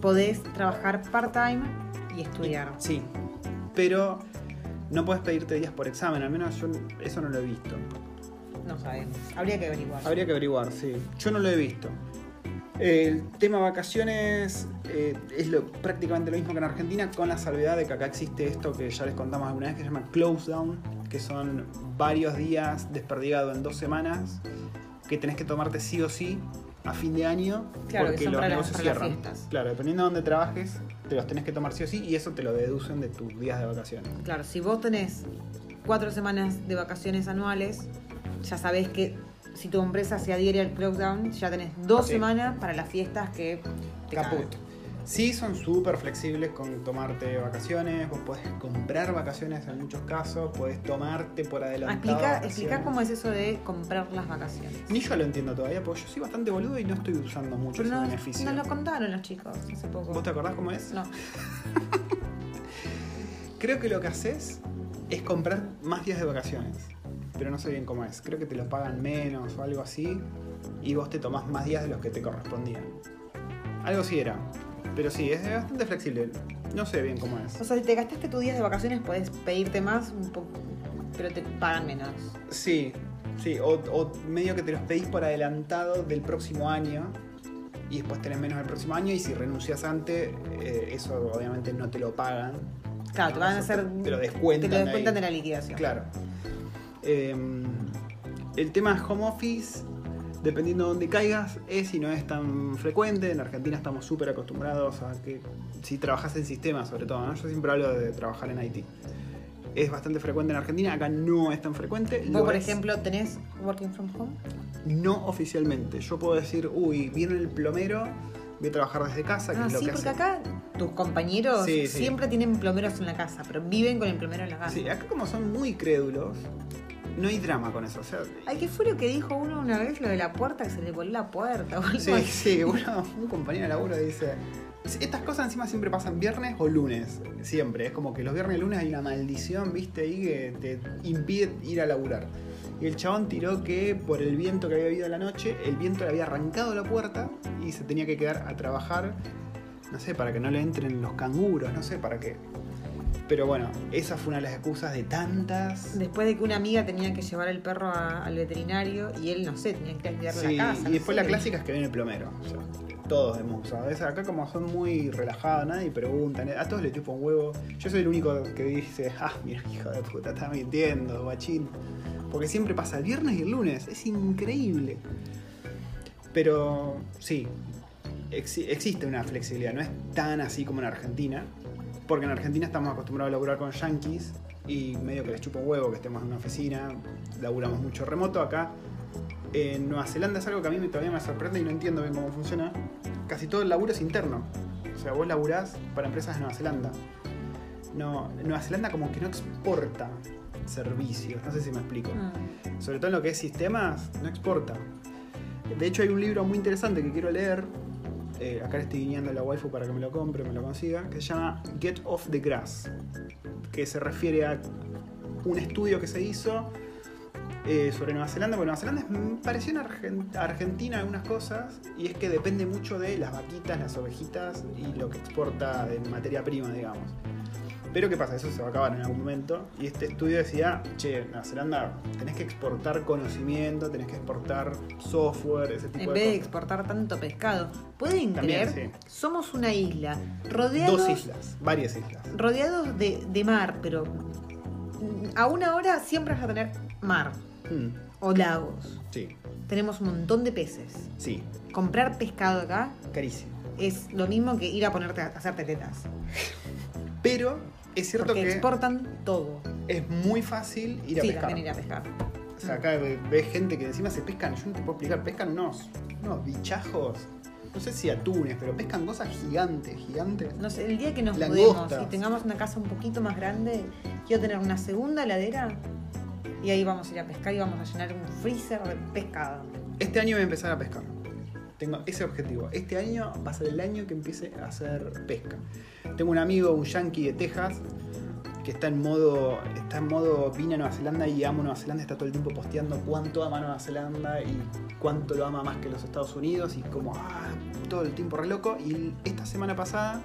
podés trabajar part-time y estudiar. Sí. Pero no puedes pedirte días por examen, al menos yo eso no lo he visto. No sabemos. Habría que averiguar. Habría que averiguar, sí. Yo no lo he visto. El tema vacaciones eh, es lo, prácticamente lo mismo que en Argentina, con la salvedad de que acá existe esto que ya les contamos alguna vez, que se llama close down, que son varios días desperdigados en dos semanas, que tenés que tomarte sí o sí a fin de año, Claro, porque los negocios cierran. Claro, dependiendo de dónde trabajes, te los tenés que tomar sí o sí, y eso te lo deducen de tus días de vacaciones. Claro, si vos tenés cuatro semanas de vacaciones anuales, ya sabés que si tu empresa se adhiere al lockdown, ya tenés dos Sí. semanas para las fiestas que te Caput. Sí, son súper flexibles con tomarte vacaciones. Vos podés comprar vacaciones en muchos casos. Podés tomarte por adelantado. Explica, explica cómo es eso de comprar las vacaciones. Ni yo lo entiendo todavía, porque yo soy bastante boludo y no estoy usando mucho Pero ese no, beneficio. nos lo contaron los chicos hace poco. ¿Vos te acordás cómo es? No. Creo que lo que haces es comprar más días de vacaciones. Pero no sé bien cómo es. Creo que te lo pagan menos o algo así. Y vos te tomás más días de los que te correspondían. Algo así era. Pero sí, es bastante flexible. No sé bien cómo es. O sea, si te gastaste tus días de vacaciones, podés pedirte más, un poco, pero te pagan menos. Sí, sí, o, o medio que te los pedís por adelantado del próximo año y después tenés menos el próximo año y si renuncias antes, eh, eso obviamente no te lo pagan. Claro, te van a hacer. Te lo descuentan. Te lo de descuentan de la liquidación. Claro. Eh, el tema es home office, dependiendo de dónde caigas, es y no es tan frecuente. En Argentina estamos súper acostumbrados a que si trabajas en sistemas, sobre todo, ¿no? yo siempre hablo de trabajar en IT. Es bastante frecuente en Argentina, acá no es tan frecuente. Vos, Lo por es- ejemplo, tenés working from home. no oficialmente. Yo puedo decir, uy, viene el plomero, voy a trabajar desde casa, que Ah, es lo sí, que porque hace. acá tus compañeros Sí, sí. siempre tienen plomeros en la casa, pero viven con el plomero en la casa. Sí, acá como son muy crédulos, no hay drama con eso. O sea, Ay, ¿qué fue lo que dijo uno una vez? Lo de la puerta, que se le voló la puerta o algo sí, así. sí, uno- un compañero de laburo dice, estas cosas encima siempre pasan viernes o lunes, siempre. Es como que los viernes y lunes hay una maldición, viste, ahí que te impide ir a laburar. Y el chabón tiró que por el viento que había habido en la noche, el viento le había arrancado la puerta y se tenía que quedar a trabajar, no sé, para que no le entren los canguros, no sé para qué. Pero bueno, esa fue una de las excusas de tantas. Después de que una amiga tenía que llevar el perro a- al veterinario y él, no sé, tenía que cuidarle Sí, la casa. y después no la clásica es que viene el plomero. O sea, todos hemos usado. esa. acá como son muy relajados, nadie pregunta, a todos le chupa un huevo. Yo soy el único que dice, ah, mira, hijo de puta, está mintiendo, guachín. Porque siempre pasa el viernes y el lunes, es increíble. Pero sí, exi- existe una flexibilidad, no es tan así como en Argentina. Porque en Argentina estamos acostumbrados a laburar con yankees y medio que les chupa un huevo que estemos en una oficina, laburamos mucho remoto. Acá en Nueva Zelanda es algo que a mí todavía me sorprende y no entiendo bien cómo funciona. Casi todo el laburo es interno. O sea, vos laburás para empresas de Nueva Zelanda. No, Nueva Zelanda como que no exporta servicios, no sé si me explico. Mm. Sobre todo en lo que es sistemas, no exporta. De hecho hay un libro muy interesante que quiero leer. Eh, acá le estoy guiñando a la waifu para que me lo compre, me lo consiga. Que se llama Get Off the Grass. Que se refiere a un estudio que se hizo eh, sobre Nueva Zelanda, porque Nueva Zelanda es mm, parecido a Argen- a Argentina en algunas cosas, y es que depende mucho de las vaquitas, las ovejitas y lo que exporta de materia prima, digamos. Pero ¿qué pasa? Eso se va a acabar en algún momento. Y este estudio decía, che, Nueva Zelanda tenés que exportar conocimiento, tenés que exportar software, ese tipo En de vez de cosas. exportar tanto pescado. ¿Pueden También, creer? sí. Somos una isla rodeados, Dos islas, varias islas. rodeados de, de mar, pero a una hora siempre vas a tener mar Mm, o lagos. sí, Tenemos un montón de peces. sí, Comprar pescado acá carísimo. es lo mismo que ir a ponerte a hacerte tetas. Pero es cierto Porque que exportan todo. es muy fácil ir a sí, pescar. también ir a pescar. O sea, acá ve- ves gente que encima se pescan, yo no te puedo explicar, pescan unos, unos bichajos, no sé si atunes, pero pescan cosas gigantes, gigantes. No sé, el día que nos mudemos y tengamos una casa un poquito más grande, quiero tener una segunda ladera y ahí vamos a ir a pescar y vamos a llenar un freezer de pescado. Este año voy a empezar a pescar. Tengo ese objetivo. Este año va a ser el año que empiece a hacer pesca. Tengo un amigo, un yankee de Texas, que está en modo. Está en modo vine a Nueva Zelanda y amo Nueva Zelanda, está todo el tiempo posteando cuánto ama Nueva Zelanda y cuánto lo ama más que los Estados Unidos y como ah, todo el tiempo re loco. Y esta semana pasada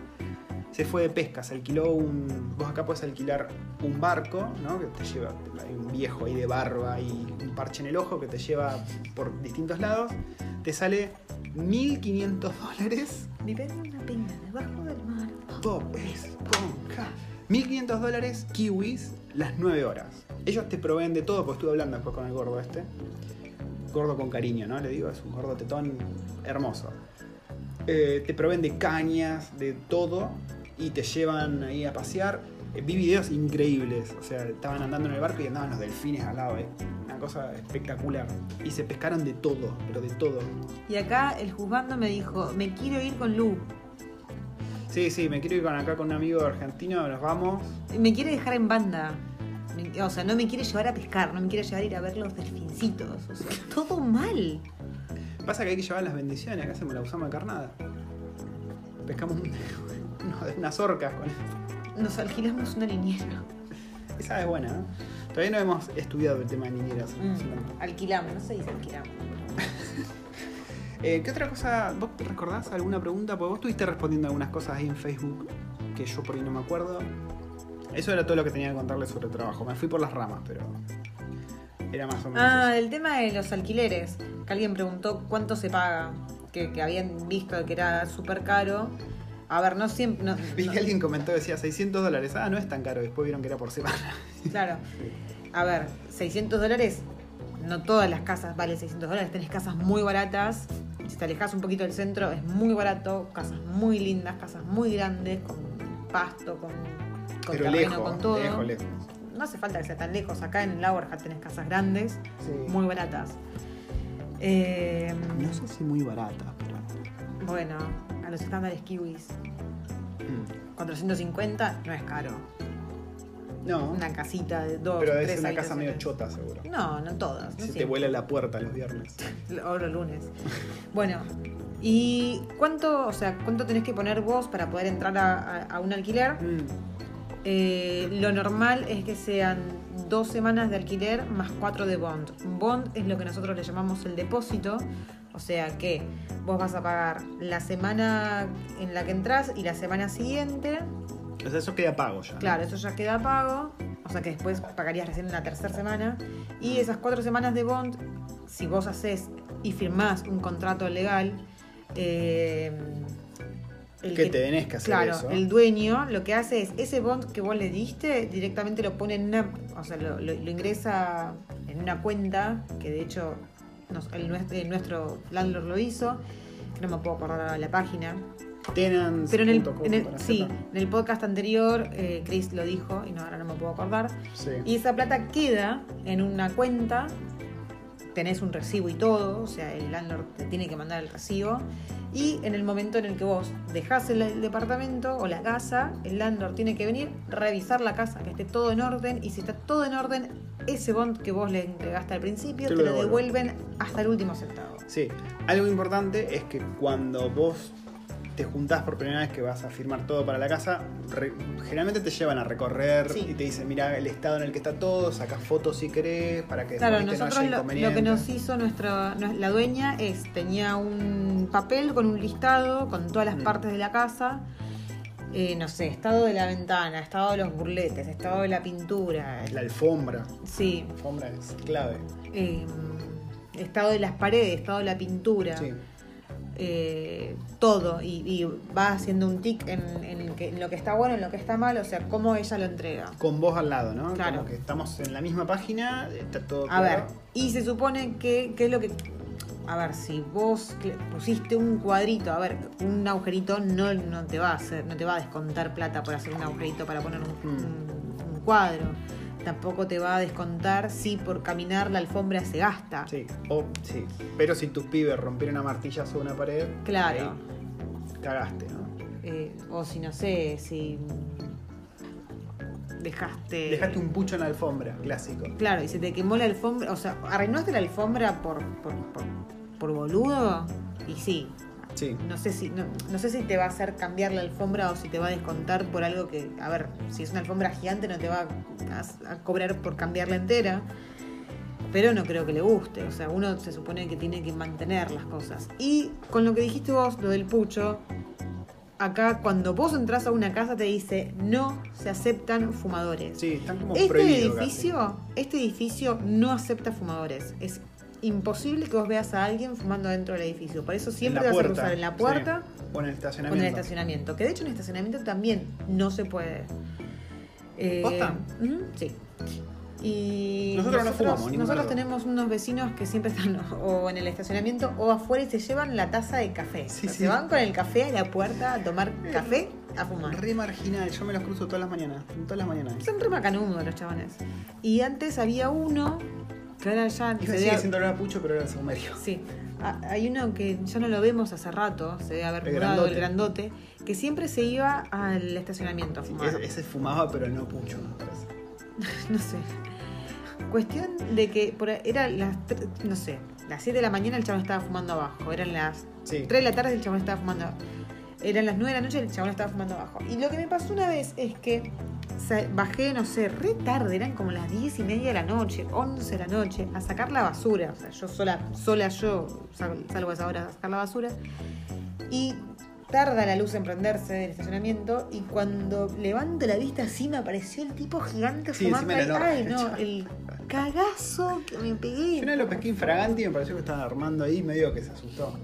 se fue de pesca, se alquiló un. Vos acá puedes alquilar un barco, ¿no? Que te lleva. Hay un viejo ahí de barba y un parche en el ojo que te lleva por distintos lados. Te sale 1500 dólares. En una peña debajo del. Bob Esponja. 1500 dólares kiwis las 9 horas. Ellos te proveen de todo, porque estuve hablando después con el gordo este. Gordo con cariño, ¿no? Le digo, es un gordo tetón hermoso. Eh, te proveen de cañas, de todo, y te llevan ahí a pasear. Eh, vi videos increíbles, o sea, estaban andando en el barco y andaban los delfines al lado, eh. una cosa espectacular. Y se pescaron de todo, pero de todo. Y acá el juzgando me dijo, me quiero ir con Lu. Sí, sí, me quiero ir con acá con un amigo argentino, nos vamos. Me quiere dejar en banda. Me- O sea, no me quiere llevar a pescar, no me quiere llevar a ir a ver los delfincitos. O sea, todo mal. Pasa que hay que llevar las bendiciones, acá hacemos la usamos encarnada. Pescamos un- unos- unas orcas con Nos alquilamos una niñera. Esa es buena, ¿no? Todavía no hemos estudiado el tema de niñeras. Mm, alquilamos, no se dice alquilamos. Eh, ¿Qué otra cosa? ¿Vos te recordás alguna pregunta? Porque vos estuviste respondiendo algunas cosas ahí en Facebook que yo por ahí no me acuerdo. Eso era todo lo que tenía que contarles sobre el trabajo. Me fui por las ramas, pero era más o menos Ah, eso. el tema de los alquileres. Que alguien preguntó cuánto se paga. Que, que habían visto que era súper caro. A ver, no siempre. no- Vi no- que alguien comentó, decía 600 dólares. Ah, no es tan caro. Después vieron que era por semana. Claro. A ver, 600 dólares. No todas las casas valen 600 dólares. Tenés casas muy baratas. Te alejas un poquito del centro, es muy barato. Casas muy lindas, casas muy grandes, con pasto, con, con pero terreno, lejos, con todo. lejos, lejos. No hace falta que sea tan lejos. Acá en Lauerhat tenés casas grandes, Sí. muy baratas. Eh, No sé si muy barata, pero. Bueno, a los estándares kiwis. Mm. 450 no es caro. No, Una casita de dos, pero tres es una casa medio chota, seguro. No, no todas. No Se te vuela la puerta los viernes. O los lunes. Bueno, ¿y cuánto, o sea, cuánto tenés que poner vos para poder entrar a, a- a un alquiler? Mm. Eh, lo normal es que sean dos semanas de alquiler más cuatro de bond. Bond es lo que nosotros le llamamos el depósito. O sea que vos vas a pagar la semana en la que entras y la semana siguiente. O sea, eso queda pago ya. ¿no? Claro, eso ya queda pago. O sea que después pagarías recién en la tercera semana. Y esas cuatro semanas de bond, si vos haces y firmás un contrato legal, eh, el Que tenés que hacer claro, eso. el dueño lo que hace es ese bond que vos le diste, directamente lo pone en una. O sea, lo, lo- lo ingresa en una cuenta, que de hecho nos- el, nuestro, el nuestro landlord lo hizo, que no me puedo acordar ahora la página. Tenants. Pero en el, en sí, en el podcast anterior, eh, Chris lo dijo y no, ahora no me puedo acordar. Sí. Y esa plata queda en una cuenta, tenés un recibo y todo, o sea, el landlord te tiene que mandar el recibo. Y en el momento en el que vos dejás el, el departamento o la casa, el landlord tiene que venir, revisar la casa, que esté todo en orden. Y si está todo en orden, ese bond que vos le entregaste al principio, Te te, lo devuelven hasta el último centavo. Sí, algo importante es que cuando vos te juntás por primera vez que vas a firmar todo para la casa, re- generalmente te llevan a recorrer Sí. y te dicen, mira el estado en el que está todo, sacas fotos si querés, para que Claro, viste, no nosotros haya lo, lo que nos hizo nuestra nue- la dueña es tenía un papel con un listado con todas las Mm. partes de la casa. eh, no sé, estado de la ventana, estado de los burletes, estado de la pintura. La alfombra, Sí. la alfombra es clave. eh, estado de las paredes, estado de la pintura. Sí. Eh, todo. Y, y va haciendo un tic en, en que- en lo que está bueno, en lo que está mal, o sea, cómo ella lo entrega. Con vos al lado, ¿no? Claro. Como que estamos en la misma página, está todo A ver, y se supone que, que es lo que. A ver, si vos pusiste un cuadrito, a ver, un agujerito no, no te va a hacer, no te va a descontar plata por hacer un agujerito para poner un, Mm. un- un cuadro. Tampoco te va a descontar si por caminar la alfombra se gasta. Sí, o, sí. Pero si tus pibes rompieron a martillazo una pared, Claro. ahí cagaste, ¿no? Eh, o si no sé, si dejaste. Dejaste un pucho en la alfombra, clásico. Claro, y se te quemó la alfombra. O sea, arreglaste la alfombra por, por, por, por boludo. Y sí, Sí. no sé si no, no sé si te va a hacer cambiar la alfombra o si te va a descontar por algo que, a ver, si es una alfombra gigante no te va a, a cobrar por cambiarla entera. Pero no creo que le guste, o sea, uno se supone que tiene que mantener las cosas. Y con lo que dijiste vos, lo del pucho, acá cuando vos entras a una casa te dice no se aceptan fumadores. Sí, están como Este edificio, este edificio no acepta fumadores. Es imposible que vos veas a alguien fumando dentro del edificio. Por eso siempre te vas a cruzar en la puerta sí. O en el o estacionamiento. en el estacionamiento. Que de hecho en el estacionamiento también no se puede. Eh, ¿Posta? sí. Y Nosotros no fumamos, nosotros tenemos unos vecinos que siempre están o en el estacionamiento o afuera y se llevan la taza de café. Sí, O sea, sí. Se van con el café a la puerta a tomar café, a fumar. Re marginal, yo me los cruzo todas las mañanas. Todas las mañanas. Son re macanudos los chabones. Y antes había uno ahora ya Y se sigue siendo olor a pucho, pero era saumerio. Sí, Ah, hay uno que ya no lo vemos hace rato, se debe haber El mudado, el grandote. que siempre se iba al estacionamiento a fumar. Ese, ese fumaba, pero no pucho, me parece. No sé. Cuestión de que por era las, no sé, las 7 de la mañana el chabón estaba fumando abajo, eran las Sí. 3 de la tarde el chabón estaba fumando Eran las 9 de la noche y el chabón estaba fumando abajo. Y lo que me pasó una vez es que bajé, no sé, re tarde, eran como las 10 y media de la noche, 11 de la noche, a sacar la basura. O sea, yo sola, sola yo sal- salgo a esa hora a sacar la basura. Y tarda la luz en prenderse del estacionamiento y cuando levanto la vista así me apareció el tipo gigante Sí, fumando. ahí. Ay, no, el cagazo que me pegué. Yo vez lo pesqué infraganti y me pareció que estaba armando ahí, medio que se asustó.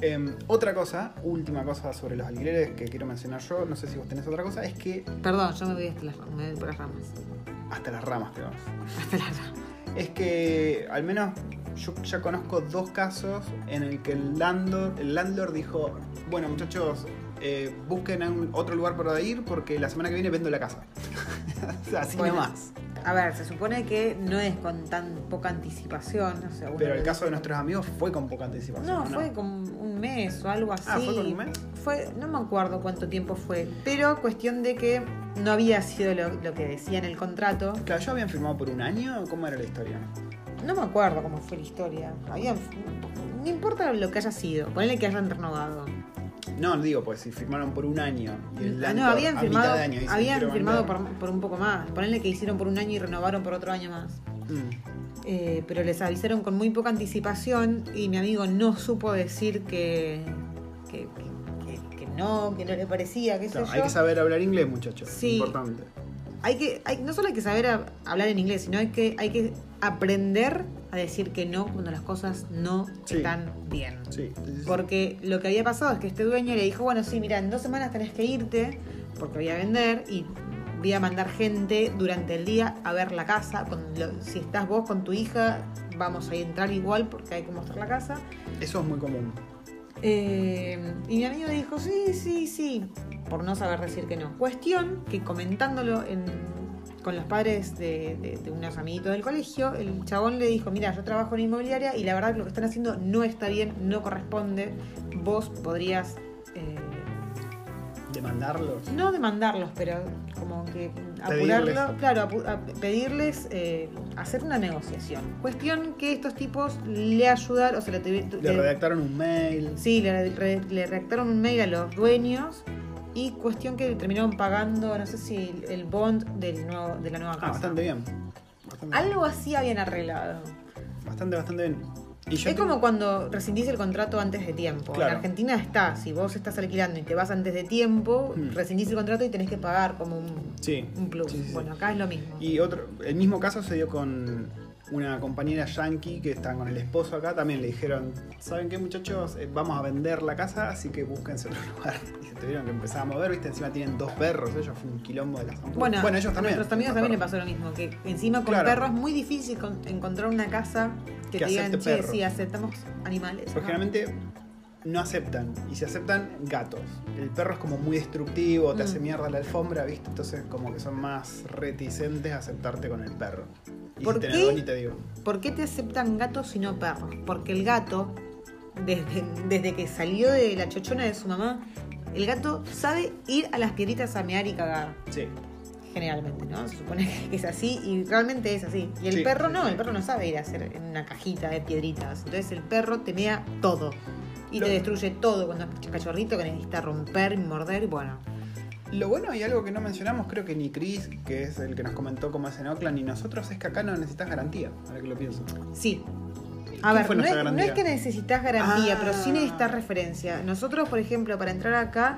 Em, otra cosa, última cosa sobre los alquileres que quiero mencionar yo, no sé si vos tenés otra cosa, es que Perdón, yo me voy hasta las, me voy por las ramas. hasta las ramas te vas. Hasta las ramas. Es que al menos yo ya conozco dos casos en el que el landlord, el landlord dijo, bueno muchachos, eh, busquen un- otro lugar para ir porque la semana que viene vendo la casa. Así Bueno, nomás. A ver, se supone que no es con tan poca anticipación. O sea, Pero el caso de nuestros amigos fue con poca anticipación. No, ¿o fue como un mes o algo así. Ah, ¿fue con un mes? Fue- no me acuerdo cuánto tiempo fue, pero cuestión de que no había sido lo, lo que decía en el contrato. Claro, ¿yo habían firmado por un año? ¿Cómo era la historia? No me acuerdo cómo fue la historia. Habían, no importa lo que haya sido, ponele que hayan renovado. No, digo, pues si firmaron por un año y el Ah, landlord no, habían firmado, año habían "Quiero firmado por, vender". por un poco más. Ponele que hicieron por un año y renovaron por otro año más. Mm. Eh, pero les avisaron con muy poca anticipación y mi amigo no supo decir que, que, que- no, que no le parecía, qué sé Claro, yo. hay que saber hablar inglés, muchachos. Sí. Importante. Hay que, hay- no solo hay que saber a- hablar en inglés, sino hay que, hay que aprender a decir que no cuando las cosas no Sí. están bien. Sí. Porque lo que había pasado es que este dueño le dijo, bueno, sí, mira, en dos semanas tenés que irte porque voy a vender y voy a mandar gente durante el día a ver la casa. Con lo- si estás vos con tu hija, vamos a entrar igual porque hay que mostrar la casa. Eso es muy común. Eh, y mi amigo dijo, sí, sí, sí, por no saber decir que no. Cuestión que comentándolo en- con los padres de, de- de unos amiguitos del colegio, el chabón le dijo, mira, yo trabajo en inmobiliaria y la verdad que lo que están haciendo no está bien, no corresponde, vos podrías... eh, Demandarlos. no demandarlos, pero como que Pedirles. apurarlo, claro, apu- a- pedirles eh, hacer una negociación. Cuestión que estos tipos le ayudaron, o sea, le, tuvi- Le le- redactaron un mail. sí, le, re- le redactaron un mail a los dueños y cuestión que terminaron pagando, no sé si el bond del nuevo, de la nueva casa. Ah, bastante bien. Bastante, Algo así habían arreglado. bastante, bastante bien. Y yo es como cuando rescindís el contrato antes de tiempo. Claro. En Argentina está, si vos estás alquilando y te vas antes de tiempo, Hmm. rescindís el contrato y tenés que pagar como un, Sí. un plus. sí, sí, sí. Bueno, acá es lo mismo. Y otro, el mismo caso se dio con una compañera yankee que está con el esposo acá. También le dijeron, ¿saben qué muchachos? Eh, vamos a vender la casa, así que búsquense otro lugar. Y se tuvieron que empezar a mover, ¿viste? Encima tienen dos perros, ellos fue un quilombo de las Bueno, ellos a también. nuestros amigos también le perros. pasó lo mismo, que encima con Claro. perros es muy difícil con- encontrar una casa que, Que te digan, che, perros". sí, aceptamos animales. Porque ¿no? generalmente no aceptan. Y si aceptan, gatos. El perro es como muy destructivo, te Mm. hace mierda la alfombra, ¿viste? Entonces como que son más reticentes a aceptarte con el perro. Y ¿Por si tenés qué? te digo. ¿Por qué te aceptan gatos y no perros? Porque el gato, desde, desde que salió de la chochona de su mamá, el gato sabe ir a las piedritas a mear y cagar. Sí. Generalmente, ¿no? Se supone que es así y realmente es así. Y el Sí, perro sí, no, sí. el perro no sabe ir a hacer en una cajita de piedritas. Entonces el perro te mea todo. Y Lo- te destruye todo cuando es cachorrito que necesita romper y morder y bueno. Lo bueno y algo que no mencionamos, creo que ni Chris, que es el que nos comentó cómo es en Oakland, ni nosotros, es que acá no necesitas garantía. Ahora que lo pienso. Sí. A ¿Quién ver, no es, no es que necesitas garantía, Ah. pero sí necesitas referencia. Nosotros, por ejemplo, para entrar acá,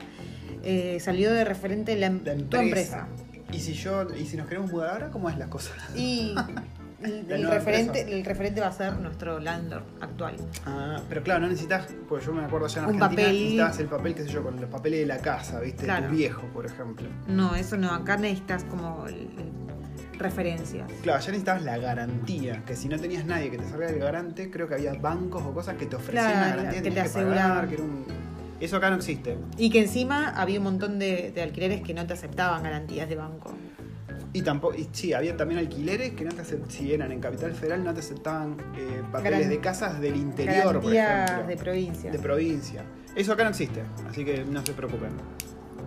eh, salió de referente la, em- La tu empresa. empresa. Y si yo, y si nos queremos mudar ahora, ¿cómo es la cosa? Y el, el referente, empresa. el referente va a ser nuestro landlord actual. Ah, pero claro, no necesitas, pues yo me acuerdo allá en Un Argentina, papel. necesitabas el papel, qué sé yo, con los papeles de la casa, ¿viste? Claro. Tu viejo, por ejemplo. No, eso no. Acá necesitas como el- el- referencias. Claro, allá necesitabas la garantía, que si no tenías nadie que te salga el garante, creo que había bancos o cosas que te ofrecían Claro, la garantía, que te que aseguraban. que era un... Eso acá no existe. Y que encima había un montón de, de alquileres que no te aceptaban garantías de banco. Y tampoco, y sí, había también alquileres que no te aceptaban, si eran en Capital Federal, no te aceptaban eh, papeles de casas del interior, por ejemplo. de provincia. de provincia. Eso acá no existe, así que no se preocupen.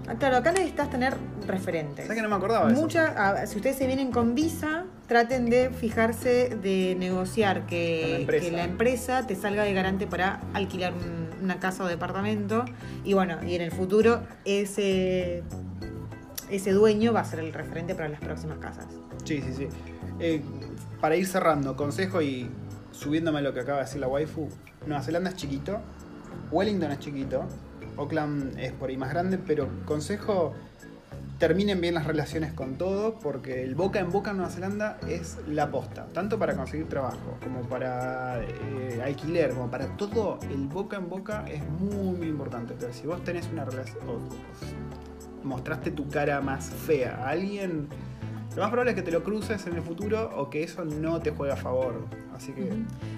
Ah, Claro, acá necesitas tener referentes. ¿Sabes que no me acordaba de eso? Mucha, a- si ustedes se vienen con visa, traten de fijarse de negociar la que, la empresa te salga de garante para alquilar un- una casa o departamento. Y bueno, y en el futuro ese, ese dueño va a ser el referente para las próximas casas. Sí, sí, sí. Eh, para ir cerrando, consejo y subiéndome a lo que acaba de decir la waifu, Nueva Zelanda es chiquito, Wellington es chiquito, Auckland es por ahí más grande, pero consejo, terminen bien las relaciones con todo, porque el boca en boca en Nueva Zelanda es la posta, tanto para conseguir trabajo, como para eh, alquiler, como para todo, el boca en boca es muy, muy importante. Pero si vos tenés una relación, mostraste tu cara más fea a alguien, lo más probable es que te lo cruces en el futuro o que eso no te juegue a favor. Así que.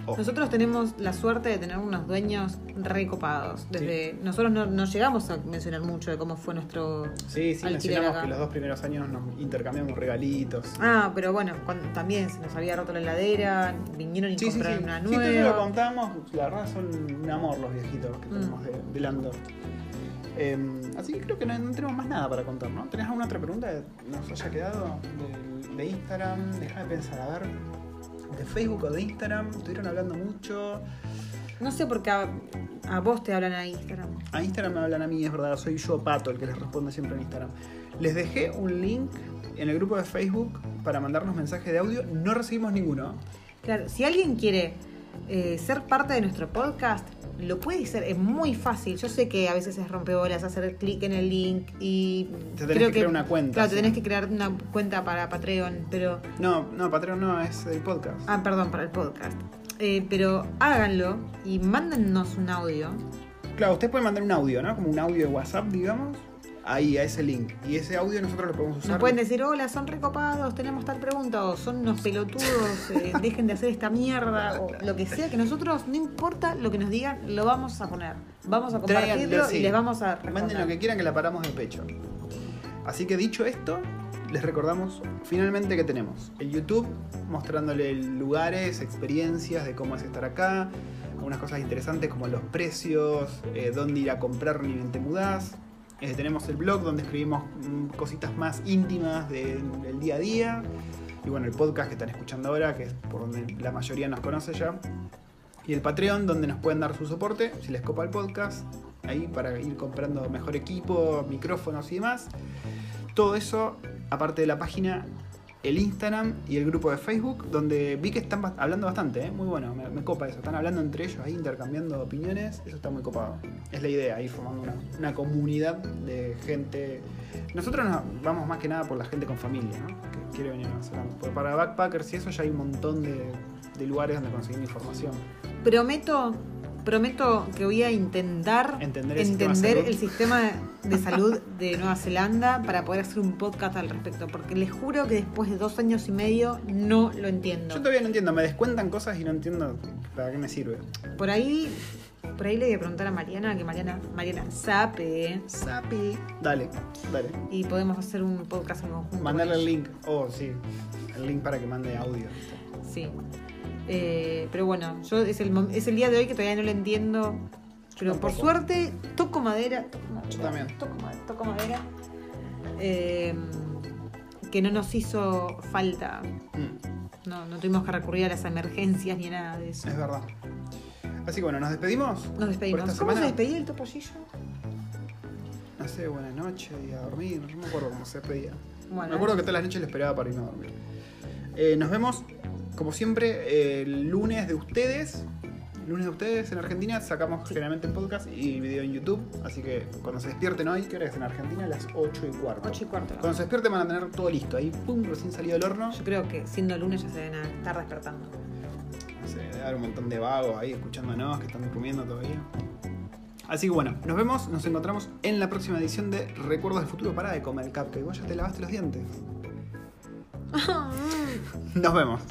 Nosotros tenemos la suerte de tener unos dueños recopados. Desde nosotros no, no llegamos a mencionar mucho de cómo fue nuestro Sí, sí, mencionamos acá. que los dos primeros años nos intercambiamos regalitos. Ah, pero bueno, cuando, también se nos había roto la heladera, vinieron y Sí, sí, sí. compraron una Sí, todo eso lo nueva. contamos. La verdad son un amor los viejitos que Mm. tenemos de, de Landor. Eh, así que creo que no, no tenemos más nada para contar, ¿no? ¿Tenés alguna otra pregunta que nos haya quedado de, de Instagram? Déjame pensar, a ver. De Facebook o de Instagram, estuvieron hablando mucho. No sé por qué a, a vos te hablan a Instagram. A Instagram me hablan a mí, es verdad, soy yo Pato el que les responde siempre en Instagram. Les dejé un link en el grupo de Facebook para mandarnos mensajes de audio, no recibimos ninguno. Claro, si alguien quiere eh, ser parte de nuestro podcast, lo puede ser, es muy fácil. Yo sé que a veces es rompebolas hacer clic en el link y. Te tenés que crear una cuenta, Claro, sí. te tenés que crear una cuenta para Patreon, pero. No, no, Patreon no, es el podcast. Ah, perdón, para el podcast. Eh, pero háganlo y mándennos un audio. Claro, usted puede mandar un audio, ¿no? Como un audio de WhatsApp, digamos, ahí a ese link. Y ese audio nosotros lo podemos usar. Nos pueden decir, hola, son recopados, tenemos tal pregunta, o son unos pelotudos, eh, dejen de hacer esta mierda, o lo que sea, que nosotros, no importa lo que nos digan, lo vamos a poner. Vamos a Tráiganlo, compartirlo sí. y les vamos a responder. Manden lo que quieran que la paramos de pecho. Así que dicho esto, les recordamos finalmente que tenemos el YouTube mostrándole lugares, experiencias de cómo es estar acá, algunas cosas interesantes como los precios, eh, dónde ir a comprar ni te mudás. Eh, tenemos el blog donde escribimos mm, cositas más íntimas de- del día a día. Y bueno, el podcast que están escuchando ahora, que es por donde la mayoría nos conoce ya. Y el Patreon, donde nos pueden dar su soporte, si les copa el podcast, ahí para ir comprando mejor equipo, micrófonos y demás. Todo eso, aparte de la página, el Instagram y el grupo de Facebook, donde vi que están hablando bastante, ¿eh? muy bueno, me, copa eso. Están hablando entre ellos ahí, intercambiando opiniones, eso está muy copado. Es la idea, ir formando una, comunidad de gente. Nosotros nos vamos más que nada por la gente con familia, ¿no? que quiere venir a Zelanda. Porque para backpackers y eso ya hay un montón de, de lugares donde conseguir información. Prometo, prometo que voy a intentar Entender el sistema de entender salud. el sistema de salud de Nueva Zelanda para poder hacer un podcast al respecto. Porque les juro que después de dos años y medio no lo entiendo. Yo todavía no entiendo, me descuentan cosas y no entiendo para qué me sirve. Por ahí, por ahí le voy a preguntar a Mariana, que Mariana, Mariana sabe. Sapi. Dale, dale. Y podemos hacer un podcast en conjunto. Mandarle el link. Oh, sí. El link para que mande audio. Sí. Eh, pero bueno, yo es el, es el día de hoy que todavía no lo entiendo. Pero por suerte, toco madera. Toco madera Yo también. Toco madera. Toco madera. Eh, que no nos hizo falta. Mm, No, no tuvimos que recurrir a las emergencias ni a nada de eso. es verdad. Así que bueno, nos despedimos. Nos despedimos. ¿Cómo se semana. despedía el topollillo? No sé, buenas noches y a dormir. No me acuerdo cómo se despedía. Bueno, me acuerdo que todas las noches le esperaba para irme a dormir. Eh, nos vemos, como siempre, el lunes de ustedes. Lunes de ustedes en Argentina sacamos generalmente el podcast y video en YouTube. Así que cuando se despierten hoy, ¿qué hora es en Argentina? A las 8 y cuarto. 8 y cuarto. Cuando se despierten van a tener todo listo. Ahí, pum, recién salido del horno. Yo creo que siendo lunes ya se deben a estar despertando. No sé, debe haber un montón de vagos ahí escuchándonos que están durmiendo todavía. Así que bueno, nos vemos, nos encontramos en la próxima edición de Recuerdos del Futuro. Para de comer el cupcake, vos ya te lavaste los dientes. Nos vemos.